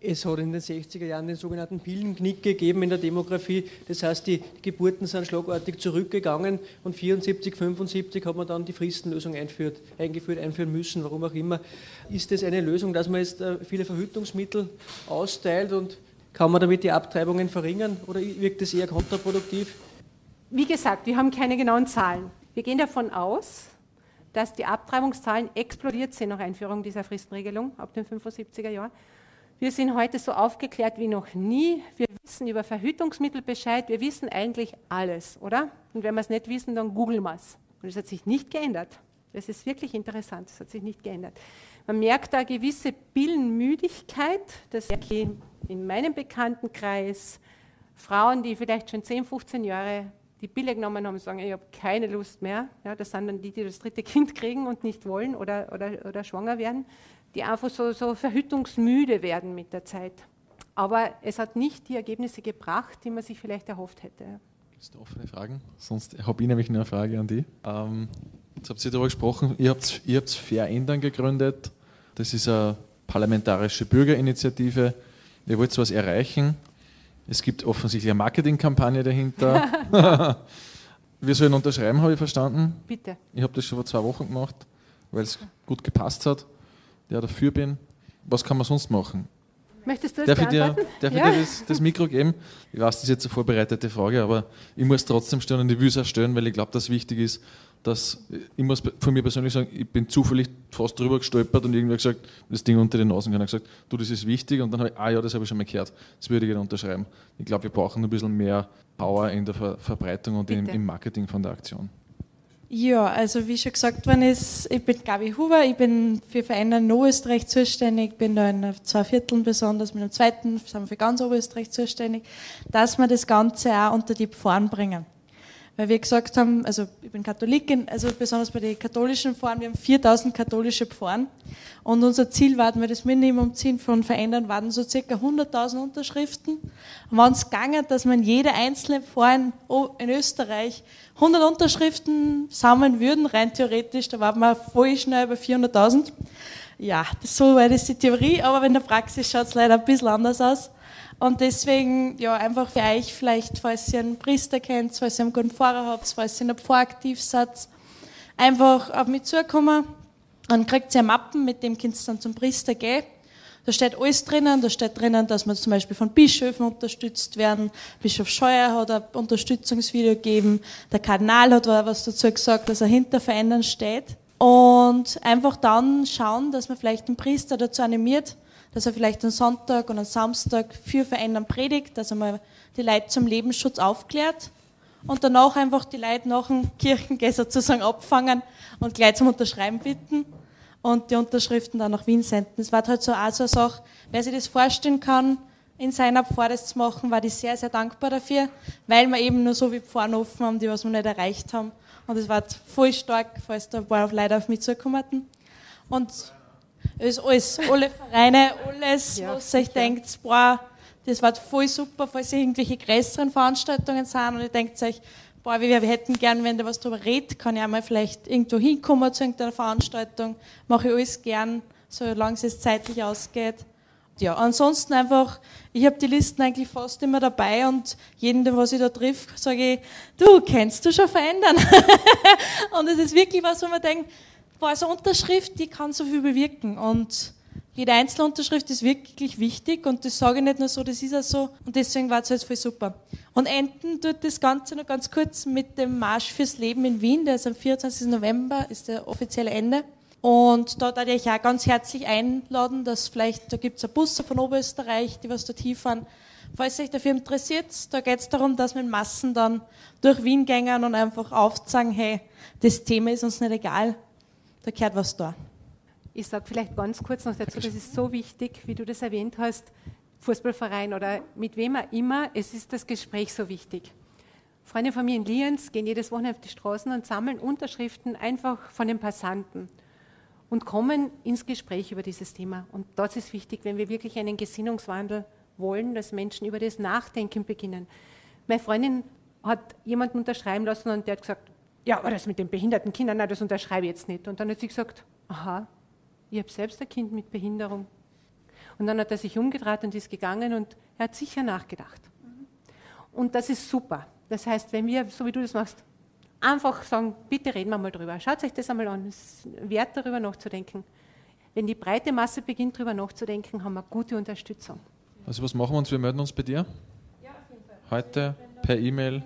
Es hat in den 60er Jahren den sogenannten Pillenknick gegeben in der Demografie. Das heißt, die Geburten sind schlagartig zurückgegangen und 74, 75 hat man dann die Fristenlösung einführt, eingeführt, einführen müssen, warum auch immer. Ist das eine Lösung, dass man jetzt äh, viele Verhütungsmittel austeilt und kann man damit die Abtreibungen verringern oder wirkt das eher kontraproduktiv? Wie gesagt, wir haben keine genauen Zahlen. Wir gehen davon aus, dass die Abtreibungszahlen explodiert sind nach Einführung dieser Fristenregelung ab den 75er Jahren. Wir sind heute so aufgeklärt wie noch nie. Wir wissen über Verhütungsmittel Bescheid. Wir wissen eigentlich alles, oder? Und wenn wir es nicht wissen, dann googeln wir es. Und es hat sich nicht geändert. Das ist wirklich interessant. Es hat sich nicht geändert. Man merkt da gewisse Pillenmüdigkeit. Das merke ich in meinem Bekanntenkreis. Frauen, die vielleicht schon 10, 15 Jahre die Pille genommen haben, sagen, ich habe keine Lust mehr. Ja, das sind dann die, die das dritte Kind kriegen und nicht wollen oder, oder, oder schwanger werden die einfach so, so verhütungsmüde werden mit der Zeit. Aber es hat nicht die Ergebnisse gebracht, die man sich vielleicht erhofft hätte. Gibt es offene Fragen? Sonst habe ich nämlich eine Frage an die. Ähm, jetzt habt ihr darüber gesprochen, ihr habt, ihr habt Verändern gegründet. Das ist eine parlamentarische Bürgerinitiative. Ihr wollt was erreichen. Es gibt offensichtlich eine Marketingkampagne dahinter. [laughs] Wir sollen unterschreiben, habe ich verstanden. Bitte. Ich habe das schon vor zwei Wochen gemacht, weil es gut gepasst hat der dafür bin. Was kann man sonst machen? Möchtest du das darf ich dir, darf ja. ich dir das, das, Mikro geben? Ich weiß, das ist jetzt eine vorbereitete Frage, aber ich muss trotzdem stellen und ich will es auch stellen, weil ich glaube, dass wichtig ist, dass ich muss von mir persönlich sagen, ich bin zufällig fast drüber gestolpert und irgendwie gesagt, das Ding unter den Nasen kann. Ich gesagt, du, das ist wichtig und dann habe ich, ah ja, das habe ich schon mal gehört, das würde ich gerne unterschreiben. Ich glaube, wir brauchen ein bisschen mehr Power in der Ver Verbreitung und im, im Marketing von der Aktion. Ja, also wie schon gesagt worden ist, ich bin Gabi Huber, ich bin für Vereine Oberösterreich zuständig, bin da in zwei Vierteln besonders, mit dem zweiten sind wir für ganz Oberösterreich zuständig, dass wir das Ganze auch unter die Pforn bringen weil wir gesagt haben, also ich bin Katholikin, also besonders bei den katholischen Pfarren, wir haben 4000 katholische Pfarren und unser Ziel war, wir das Minimumziel von verändern, waren so circa 100.000 Unterschriften. Und wenn es gegangen, dass man jede einzelne Pfarr in Österreich 100 Unterschriften sammeln würden, rein theoretisch, da waren wir voll schnell über 400.000. Ja, so war das die Theorie, aber in der Praxis schaut es leider ein bisschen anders aus. Und deswegen, ja, einfach für euch vielleicht, falls ihr einen Priester kennt, falls ihr einen guten Pfarrer habt, falls ihr in der Pfarr aktiv seid, einfach auf mich zukommen. Dann kriegt ihr Mappen, mit dem könnt ihr dann zum Priester gehen. Da steht alles drinnen, da steht drinnen, dass wir zum Beispiel von Bischöfen unterstützt werden. Bischof Scheuer hat ein Unterstützungsvideo gegeben. Der Kardinal hat was dazu gesagt, dass er hinter Verändern steht. Und einfach dann schauen, dass man vielleicht den Priester dazu animiert, dass er vielleicht am Sonntag und am Samstag für Verändern predigt, dass er mal die Leute zum Lebensschutz aufklärt und danach einfach die Leute nach dem Kirchengeh sozusagen abfangen und gleich zum Unterschreiben bitten und die Unterschriften dann nach Wien senden. Das war halt so auch so eine Sache, wer sich das vorstellen kann, in seiner Pfarre das zu machen, war ich sehr, sehr dankbar dafür, weil wir eben nur so wie Pfarren offen haben, die was wir nicht erreicht haben. Und es war voll stark, falls da ein paar leider auf mich zugekommen. Und das ist alles, alle Vereine, alles, ja, was sich denkt, boah, das war voll super, falls irgendwelche größeren Veranstaltungen sind und ihr denkt euch, boah, wir, hätten gern, wenn der was darüber redet, kann ich einmal vielleicht irgendwo hinkommen zu irgendeiner Veranstaltung, mache ich alles gern, solange es jetzt zeitlich ausgeht. Ja, ansonsten einfach, ich habe die Listen eigentlich fast immer dabei und jeden, was ich da triff, sage ich, du, kennst du schon verändern? [laughs] und es ist wirklich was, wo man denkt, boah, so eine Unterschrift, die kann so viel bewirken. Und jede einzelne Unterschrift ist wirklich wichtig und das sage ich nicht nur so, das ist auch so. Und deswegen war es jetzt voll super. Und enden tut das Ganze noch ganz kurz mit dem Marsch fürs Leben in Wien, der ist am 24. November, ist der offizielle Ende. Und da darf ich auch ganz herzlich einladen, dass vielleicht, da gibt es ein Busse von Oberösterreich, die was dort hinfahren. Falls euch dafür interessiert, da geht es darum, dass wir in Massen dann durch Wien gängen und einfach aufzeigen, hey, das Thema ist uns nicht egal, gehört was da. Ich sage vielleicht ganz kurz noch dazu, das ist so wichtig, wie du das erwähnt hast. Fußballverein oder mit wem auch immer, es ist das Gespräch so wichtig. Freunde von mir in Lienz gehen jedes Wochenende auf die Straßen und sammeln Unterschriften einfach von den Passanten und kommen ins Gespräch über dieses Thema. Und das ist wichtig, wenn wir wirklich einen Gesinnungswandel wollen, dass Menschen über das Nachdenken beginnen. Meine Freundin hat jemanden unterschreiben lassen und der hat gesagt, ja, aber das mit den behinderten Kindern, nein, das unterschreibe ich jetzt nicht. Und dann hat sie gesagt, aha, ich habe selbst ein Kind mit Behinderung. Und dann hat er sich umgedreht und ist gegangen und er hat sicher nachgedacht. Und das ist super. Das heißt, wenn wir, so wie du das machst, einfach sagen, bitte reden wir mal drüber. Schaut euch das einmal an. Es ist wert, darüber nachzudenken. Wenn die breite Masse beginnt, darüber nachzudenken, haben wir gute Unterstützung. Also was machen wir uns? Wir melden uns bei dir? Ja, auf jeden Fall. Heute per E-Mail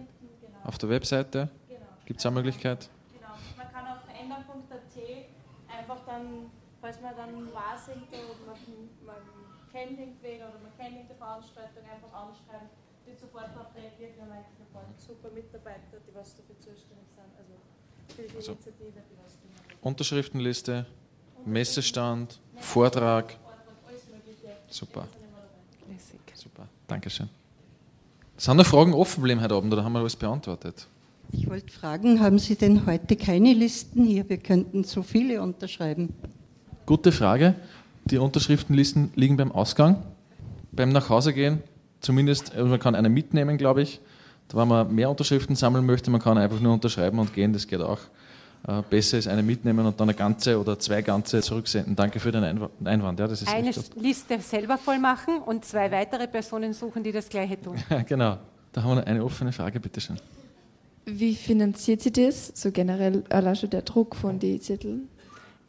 auf der Webseite. Gibt es eine Möglichkeit? Genau. Man kann auf verändern.at einfach dann, falls man dann wahrsingt oder man, man kennt irgendwen oder man kennt die Veranstaltung, einfach anschreiben wird sofort darauf reagiert. Wir haben eigentlich ein paar super Mitarbeiter, die was dafür zuständig sind. Also für die also, Initiative, die was Unterschriftenliste, Messestand, Vortrag. Super. Super, Dankeschön. Sind noch Fragen offen geblieben heute Abend oder haben wir alles beantwortet? Ich wollte fragen, haben Sie denn heute keine Listen hier? Wir könnten so viele unterschreiben. Gute Frage. Die Unterschriftenlisten liegen beim Ausgang. Beim Nachhausegehen zumindest, also man kann eine mitnehmen, glaube ich. Wenn man mehr Unterschriften sammeln möchte, man kann einfach nur unterschreiben und gehen, das geht auch. Äh, besser ist eine mitnehmen und dann eine ganze oder zwei ganze zurücksenden. Danke für den Einwand. Ja, das ist eine Liste selber voll machen und zwei weitere Personen suchen, die das Gleiche tun. [laughs] genau. Da haben wir eine offene Frage, bitteschön. Wie finanziert Sie das, so generell allein schon der Druck von den Zetteln?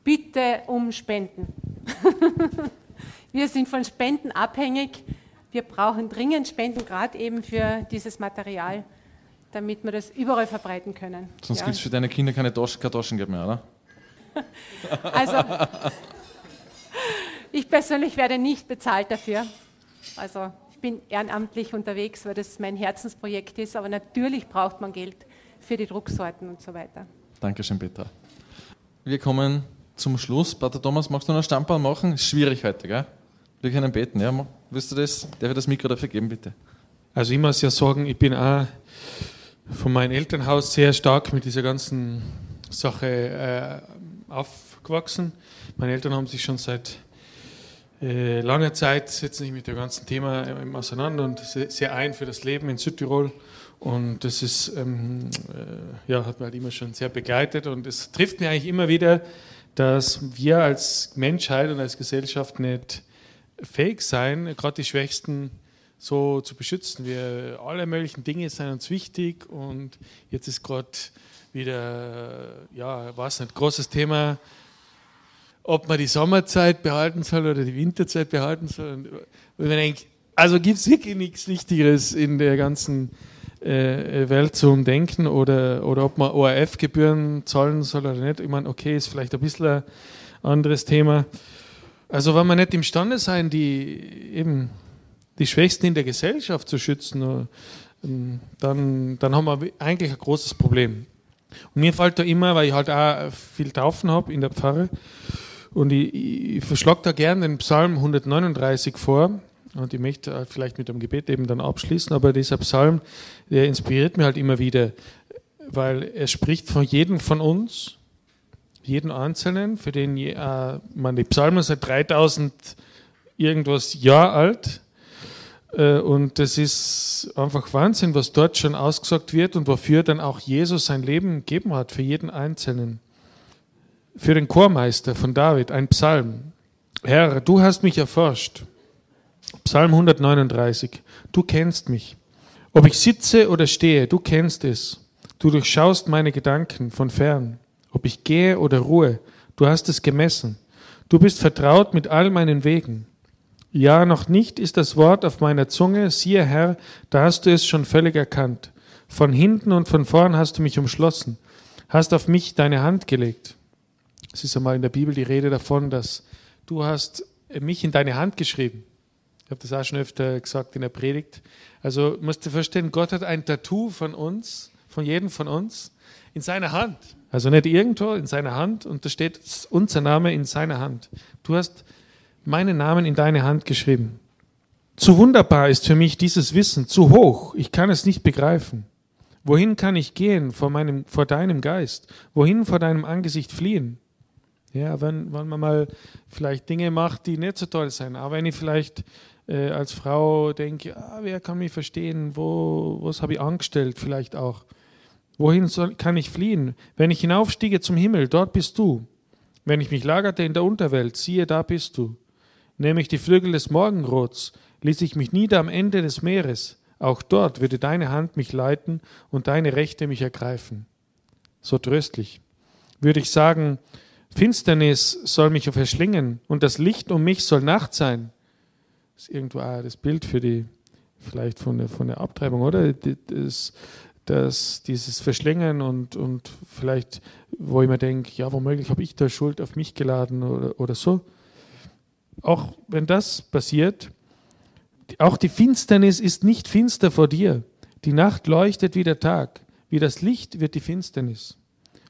Bitte um Spenden. [laughs] wir sind von Spenden abhängig wir brauchen dringend Spenden, gerade eben für dieses Material, damit wir das überall verbreiten können. Sonst ja. gibt es für deine Kinder keine Taschen, kein Taschengeld mehr, oder? [laughs] also, ich persönlich werde nicht bezahlt dafür. Also, bin ehrenamtlich unterwegs, weil das mein Herzensprojekt ist, aber natürlich braucht man Geld für die Drucksorten und so weiter. Dankeschön, Petra. Wir kommen zum Schluss. Pater Thomas, magst du noch ein Stammball machen? Ist schwierig heute, gell? Wir können beten, ja? Willst du das? Darf ich das Mikro dafür geben, bitte? Also ich muss ja sagen, ich bin auch von meinem Elternhaus sehr stark mit dieser ganzen Sache äh, aufgewachsen. Meine Eltern haben sich schon seit äh, langer Zeit setzen sich mit dem ganzen Thema ähm, auseinander und sehr ein für das Leben in Südtirol. Und das ist, ähm, äh, ja, hat mich halt immer schon sehr begleitet. Und es trifft mir eigentlich immer wieder, dass wir als Menschheit und als Gesellschaft nicht fähig sein, gerade die Schwächsten so zu beschützen. Wir alle möglichen Dinge sind uns wichtig und jetzt ist gerade wieder, ja, was nicht, großes Thema, ob man die Sommerzeit behalten soll oder die Winterzeit behalten soll. Und man denkt, also gibt es wirklich nichts Wichtigeres in der ganzen äh, Welt zu umdenken oder, oder ob man ORF-Gebühren zahlen soll oder nicht. Ich meine, okay, ist vielleicht ein bisschen ein anderes Thema. Also wenn wir nicht imstande sein, die eben die Schwächsten in der Gesellschaft zu schützen, ähm, dann, dann haben wir eigentlich ein großes Problem. Und mir fällt da immer, weil ich halt auch viel Taufen habe in der Pfarre, und ich, ich verschlage da gerne den Psalm 139 vor. Und ich möchte vielleicht mit dem Gebet eben dann abschließen, aber dieser Psalm, der inspiriert mich halt immer wieder, weil er spricht von jedem von uns jeden Einzelnen, für den äh, man die Psalmen seit 3000 irgendwas Jahr alt. Äh, und das ist einfach Wahnsinn, was dort schon ausgesagt wird und wofür dann auch Jesus sein Leben gegeben hat, für jeden Einzelnen. Für den Chormeister von David, ein Psalm. Herr, du hast mich erforscht. Psalm 139. Du kennst mich. Ob ich sitze oder stehe, du kennst es. Du durchschaust meine Gedanken von fern ob ich gehe oder ruhe, du hast es gemessen. Du bist vertraut mit all meinen Wegen. Ja, noch nicht ist das Wort auf meiner Zunge, siehe Herr, da hast du es schon völlig erkannt. Von hinten und von vorn hast du mich umschlossen, hast auf mich deine Hand gelegt. Es ist einmal in der Bibel die Rede davon, dass du hast mich in deine Hand geschrieben. Ich habe das auch schon öfter gesagt in der Predigt. Also musst du verstehen, Gott hat ein Tattoo von uns, von jedem von uns, in seiner Hand. Also nicht irgendwo in seiner Hand und da steht unser Name in seiner Hand. Du hast meinen Namen in deine Hand geschrieben. Zu wunderbar ist für mich dieses Wissen, zu hoch, ich kann es nicht begreifen. Wohin kann ich gehen vor, meinem, vor deinem Geist? Wohin vor deinem Angesicht fliehen? Ja, wenn, wenn man mal vielleicht Dinge macht, die nicht so toll sind, aber wenn ich vielleicht äh, als Frau denke, ah, wer kann mich verstehen, wo, was habe ich angestellt vielleicht auch. Wohin soll, kann ich fliehen? Wenn ich hinaufstiege zum Himmel, dort bist du. Wenn ich mich lagerte in der Unterwelt, siehe, da bist du. Nehme ich die Flügel des Morgenrots, ließ ich mich nieder am Ende des Meeres, auch dort würde deine Hand mich leiten und deine Rechte mich ergreifen. So tröstlich. Würde ich sagen, Finsternis soll mich verschlingen und das Licht um mich soll Nacht sein. Das ist irgendwo auch das Bild für die, vielleicht von der, von der Abtreibung, oder? Das, das, dieses Verschlingen und, und vielleicht, wo ich mir denke, ja, womöglich habe ich da Schuld auf mich geladen oder, oder so. Auch wenn das passiert, auch die Finsternis ist nicht finster vor dir. Die Nacht leuchtet wie der Tag. Wie das Licht wird die Finsternis.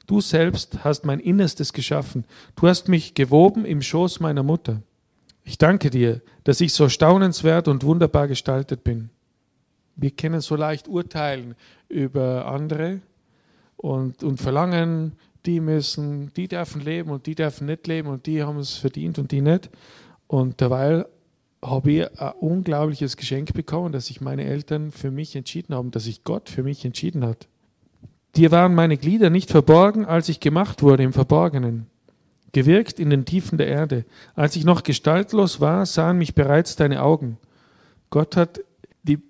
Du selbst hast mein Innerstes geschaffen. Du hast mich gewoben im Schoß meiner Mutter. Ich danke dir, dass ich so staunenswert und wunderbar gestaltet bin. Wir können so leicht urteilen über andere und, und verlangen, die müssen, die dürfen leben und die dürfen nicht leben und die haben es verdient und die nicht. Und derweil habe ich ein unglaubliches Geschenk bekommen, dass sich meine Eltern für mich entschieden haben, dass sich Gott für mich entschieden hat. Dir waren meine Glieder nicht verborgen, als ich gemacht wurde im Verborgenen, gewirkt in den Tiefen der Erde. Als ich noch gestaltlos war, sahen mich bereits deine Augen. Gott hat die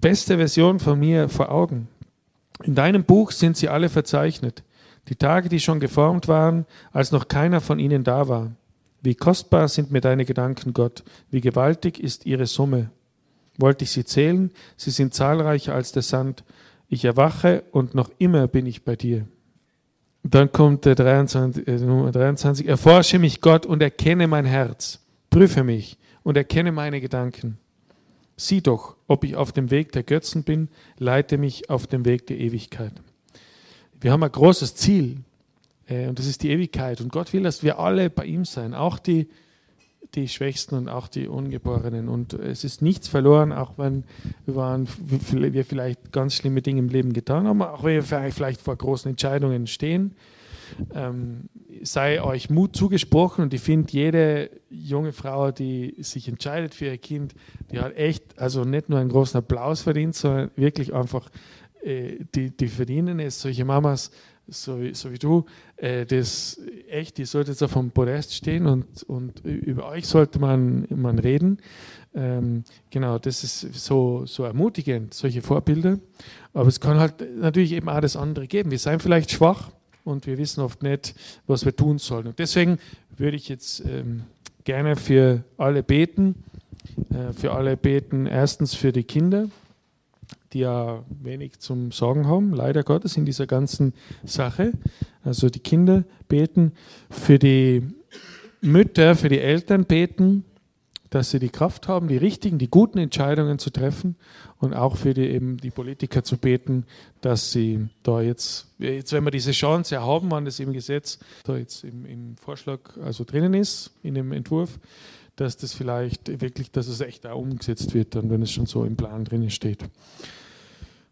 beste Version von mir vor Augen. In deinem Buch sind sie alle verzeichnet, die Tage, die schon geformt waren, als noch keiner von ihnen da war. Wie kostbar sind mir deine Gedanken, Gott, wie gewaltig ist ihre Summe. Wollte ich sie zählen, sie sind zahlreicher als der Sand. Ich erwache und noch immer bin ich bei dir. Dann kommt der 23, äh, Nummer 23. Erforsche mich, Gott, und erkenne mein Herz. Prüfe mich und erkenne meine Gedanken. Sieh doch, ob ich auf dem Weg der Götzen bin, leite mich auf dem Weg der Ewigkeit. Wir haben ein großes Ziel, äh, und das ist die Ewigkeit. Und Gott will, dass wir alle bei ihm sein, auch die, die Schwächsten und auch die Ungeborenen. Und es ist nichts verloren, auch wenn wir vielleicht ganz schlimme Dinge im Leben getan haben, auch wenn wir vielleicht vor großen Entscheidungen stehen. Ähm, sei euch Mut zugesprochen und ich finde, jede junge Frau, die sich entscheidet für ihr Kind, die hat echt, also nicht nur einen großen Applaus verdient, sondern wirklich einfach, äh, die, die verdienen es. Solche Mamas so wie, so wie du, äh, das echt, ihr solltet auf dem Podest stehen und, und über euch sollte man, man reden. Ähm, genau, das ist so, so ermutigend, solche Vorbilder. Aber es kann halt natürlich eben auch das andere geben. Wir sind vielleicht schwach und wir wissen oft nicht, was wir tun sollen. Und deswegen würde ich jetzt ähm, gerne für alle beten. Äh, für alle beten, erstens für die Kinder die ja wenig zum Sorgen haben, leider Gottes, in dieser ganzen Sache. Also die Kinder beten, für die Mütter, für die Eltern beten, dass sie die Kraft haben, die richtigen, die guten Entscheidungen zu treffen und auch für die, eben die Politiker zu beten, dass sie da jetzt, jetzt wenn wir diese Chance haben, wann das im Gesetz da jetzt im, im Vorschlag also drinnen ist, in dem Entwurf, dass das vielleicht wirklich, dass es echt auch umgesetzt wird, dann wenn es schon so im Plan drinnen steht.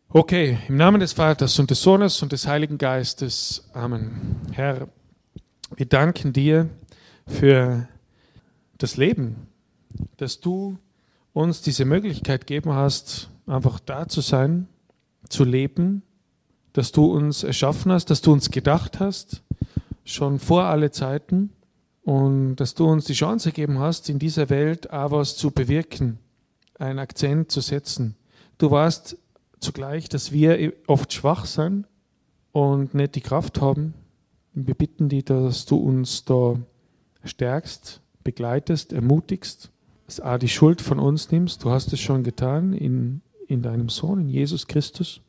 Okay, im Namen des Vaters und des Sohnes und des Heiligen Geistes. Amen. Herr, wir danken dir für das Leben, dass du uns diese Möglichkeit gegeben hast, einfach da zu sein, zu leben, dass du uns erschaffen hast, dass du uns gedacht hast, schon vor alle Zeiten und dass du uns die Chance gegeben hast, in dieser Welt auch was zu bewirken, einen Akzent zu setzen. Du warst zugleich, dass wir oft schwach sind und nicht die Kraft haben. Wir bitten dich, dass du uns da stärkst, begleitest, ermutigst, dass auch die Schuld von uns nimmst. Du hast es schon getan in, in deinem Sohn, in Jesus Christus.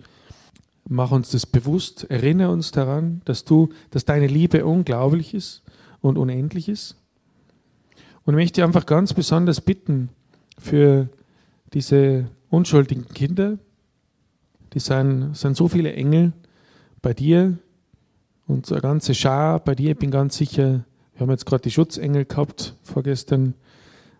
Mach uns das bewusst, erinnere uns daran, dass du, dass deine Liebe unglaublich ist und unendlich ist. Und ich möchte einfach ganz besonders bitten für diese unschuldigen Kinder, die sind, sind so viele Engel bei dir und so eine ganze Schar bei dir. Ich bin ganz sicher, wir haben jetzt gerade die Schutzengel gehabt vorgestern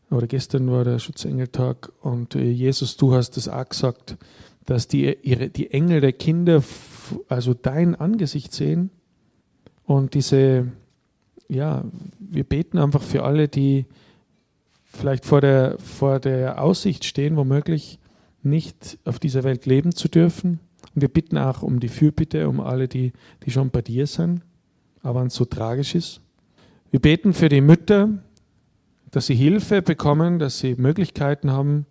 oder gestern war der Schutzengeltag und äh, Jesus, du hast es auch gesagt, dass die, ihre, die Engel der Kinder also dein Angesicht sehen und diese, ja, wir beten einfach für alle, die vielleicht vor der, vor der Aussicht stehen, womöglich nicht auf dieser Welt leben zu dürfen. Und wir bitten auch um die Fürbitte, um alle, die, die schon bei dir sind, aber wenn es so tragisch ist. Wir beten für die Mütter, dass sie Hilfe bekommen, dass sie Möglichkeiten haben,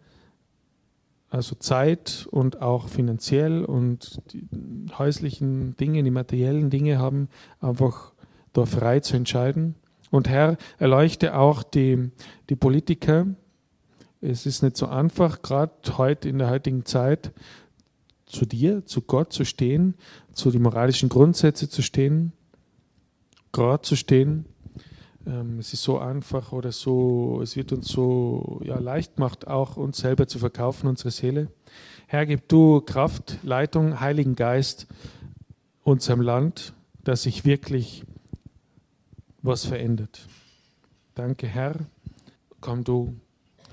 also Zeit und auch finanziell und die häuslichen Dinge, die materiellen Dinge haben, einfach da frei zu entscheiden. Und Herr, erleuchte auch die, die Politiker. Es ist nicht so einfach, gerade heute in der heutigen Zeit, zu dir, zu Gott zu stehen, zu den moralischen Grundsätzen zu stehen, gerade zu stehen. Ähm, es ist so einfach oder so, es wird uns so ja, leicht gemacht, auch uns selber zu verkaufen, unsere Seele. Herr, gib du Kraft, Leitung, Heiligen Geist unserem Land, dass sich wirklich was verändert. Danke, Herr. Komm du,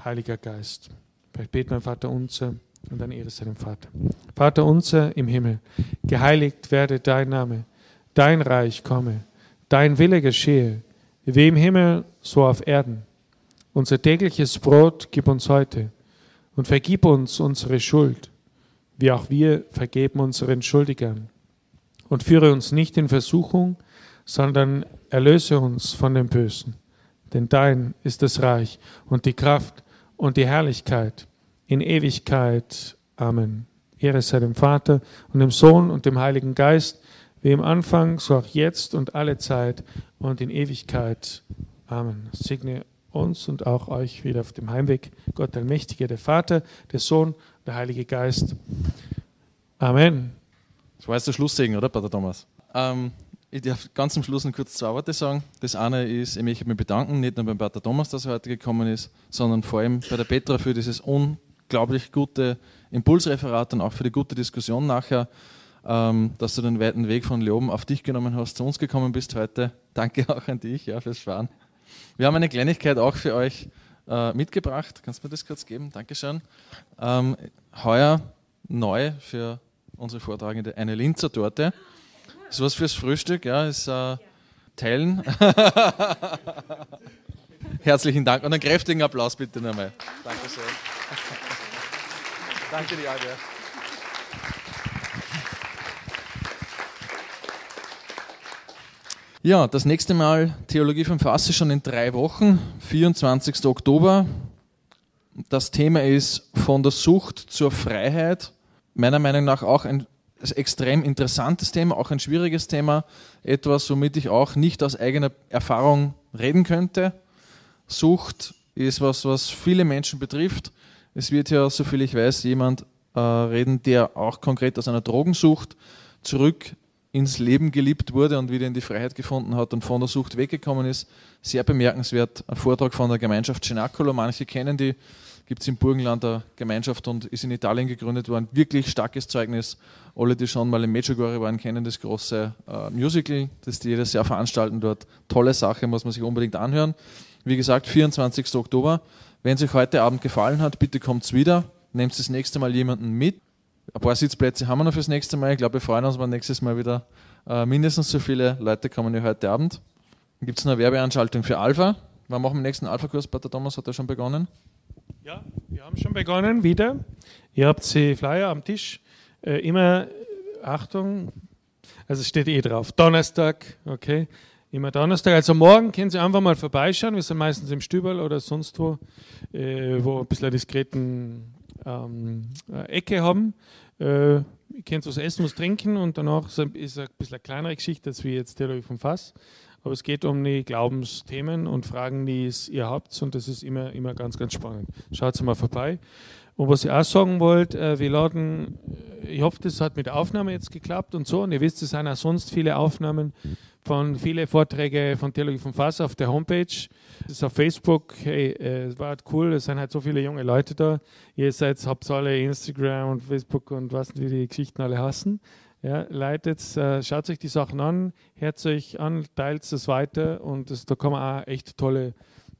Heiliger Geist. Vielleicht beten wir Vater unser und dann Ehre seinem Vater. Vater unser im Himmel, geheiligt werde dein Name, dein Reich komme, dein Wille geschehe, wie im Himmel, so auf Erden. Unser tägliches Brot gib uns heute und vergib uns unsere Schuld, wie auch wir vergeben unseren Schuldigern. Und führe uns nicht in Versuchung, sondern erlöse uns von dem Bösen. Denn dein ist das Reich und die Kraft und die Herrlichkeit in Ewigkeit. Amen. Ehre sei dem Vater und dem Sohn und dem Heiligen Geist, wie im Anfang, so auch jetzt und alle Zeit und in Ewigkeit. Amen. Segne uns und auch euch wieder auf dem Heimweg. Gott Allmächtige, der Vater, der Sohn, der Heilige Geist. Amen. Das war jetzt der Schlusssegen, oder, Pater Thomas? Ähm, ich darf ganz zum Schluss noch kurz zwei Worte sagen. Das eine ist, ich möchte mich bedanken, nicht nur beim Pater Thomas, dass er heute gekommen ist, sondern vor allem bei der Petra für dieses unglaublich gute Impulsreferat und auch für die gute Diskussion nachher, ähm, dass du den weiten Weg von Leoben auf dich genommen hast, zu uns gekommen bist heute. [laughs] Danke auch an dich ja, fürs Fahren. Wir haben eine Kleinigkeit auch für euch äh, mitgebracht. Kannst du mir das kurz geben? Dankeschön. Ähm, heuer neu für unsere Vortragende eine Linzer Torte. Ist was fürs Frühstück, ja, ist äh, teilen. [laughs] Herzlichen Dank und einen kräftigen Applaus bitte nochmal. Danke sehr. Danke dir, Albert. Ja, das nächste Mal Theologie vom Fass ist schon in drei Wochen, 24. Oktober. Das Thema ist von der Sucht zur Freiheit. Meiner Meinung nach auch ein extrem interessantes Thema, auch ein schwieriges Thema, etwas, womit ich auch nicht aus eigener Erfahrung reden könnte. Sucht ist was, was viele Menschen betrifft. Es wird ja, soviel ich weiß, jemand äh, reden, der auch konkret aus einer Drogensucht zurück ins Leben geliebt wurde und wieder in die Freiheit gefunden hat und von der Sucht weggekommen ist. Sehr bemerkenswert. Ein Vortrag von der Gemeinschaft Cenacolo. Manche kennen die gibt es im Burgenland eine Gemeinschaft und ist in Italien gegründet worden. Wirklich starkes Zeugnis. Alle, die schon mal im Medjugorje waren, kennen das große äh, Musical, das die jedes Jahr veranstalten dort. Tolle Sache, muss man sich unbedingt anhören. Wie gesagt, 24. Oktober. Wenn es euch heute Abend gefallen hat, bitte kommt wieder. Nehmt das nächste Mal jemanden mit. Ein paar Sitzplätze haben wir noch fürs nächste Mal. Ich glaube, wir freuen uns, wenn nächstes Mal wieder äh, mindestens so viele Leute kommen wie heute Abend. Dann gibt es eine Werbeanschaltung für Alpha. Wann machen wir den nächsten Alpha-Kurs? Pater Thomas hat er schon begonnen. Ja, wir haben schon begonnen wieder. Ihr habt die Flyer am Tisch. Äh, immer, Achtung, also es steht eh drauf, Donnerstag, okay, immer Donnerstag. Also morgen können Sie einfach mal vorbeischauen. Wir sind meistens im Stüberl oder sonst wo, äh, wo ein bisschen eine diskreten ähm, äh, Ecke haben. Äh, ihr könnt was essen, was trinken und danach ist es ein bisschen eine kleinere Geschichte als wie jetzt Theologie vom Fass. Aber es geht um die Glaubensthemen und Fragen, die ihr habt. Und das ist immer, immer ganz, ganz spannend. Schaut mal vorbei. Und was ich auch sagen wollte, äh, wir laden, äh, ich hoffe, das hat mit der Aufnahme jetzt geklappt und so. Und ihr wisst, es sind auch sonst viele Aufnahmen von viele Vorträge von Theologie von Fass auf der Homepage. Das ist auf Facebook. Hey, äh, es war halt cool, es sind halt so viele junge Leute da. Ihr seid, habt alle Instagram und Facebook und was wie die Geschichten alle hassen. Ja, leitet, äh, schaut euch die Sachen an, hört euch an, teilt es weiter und das, da kann man auch echt tolle,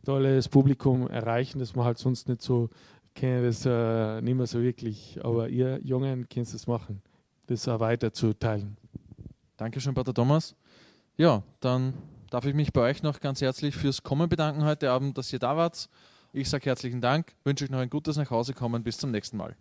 tolles Publikum erreichen, das man halt sonst nicht so kennt, das äh, nicht mehr so wirklich. Aber ihr Jungen könnt es machen, das auch weiter zu teilen. Dankeschön, Pater Thomas. Ja, dann darf ich mich bei euch noch ganz herzlich fürs Kommen bedanken heute Abend, dass ihr da wart. Ich sage herzlichen Dank, wünsche euch noch ein gutes Nachhausekommen. Bis zum nächsten Mal.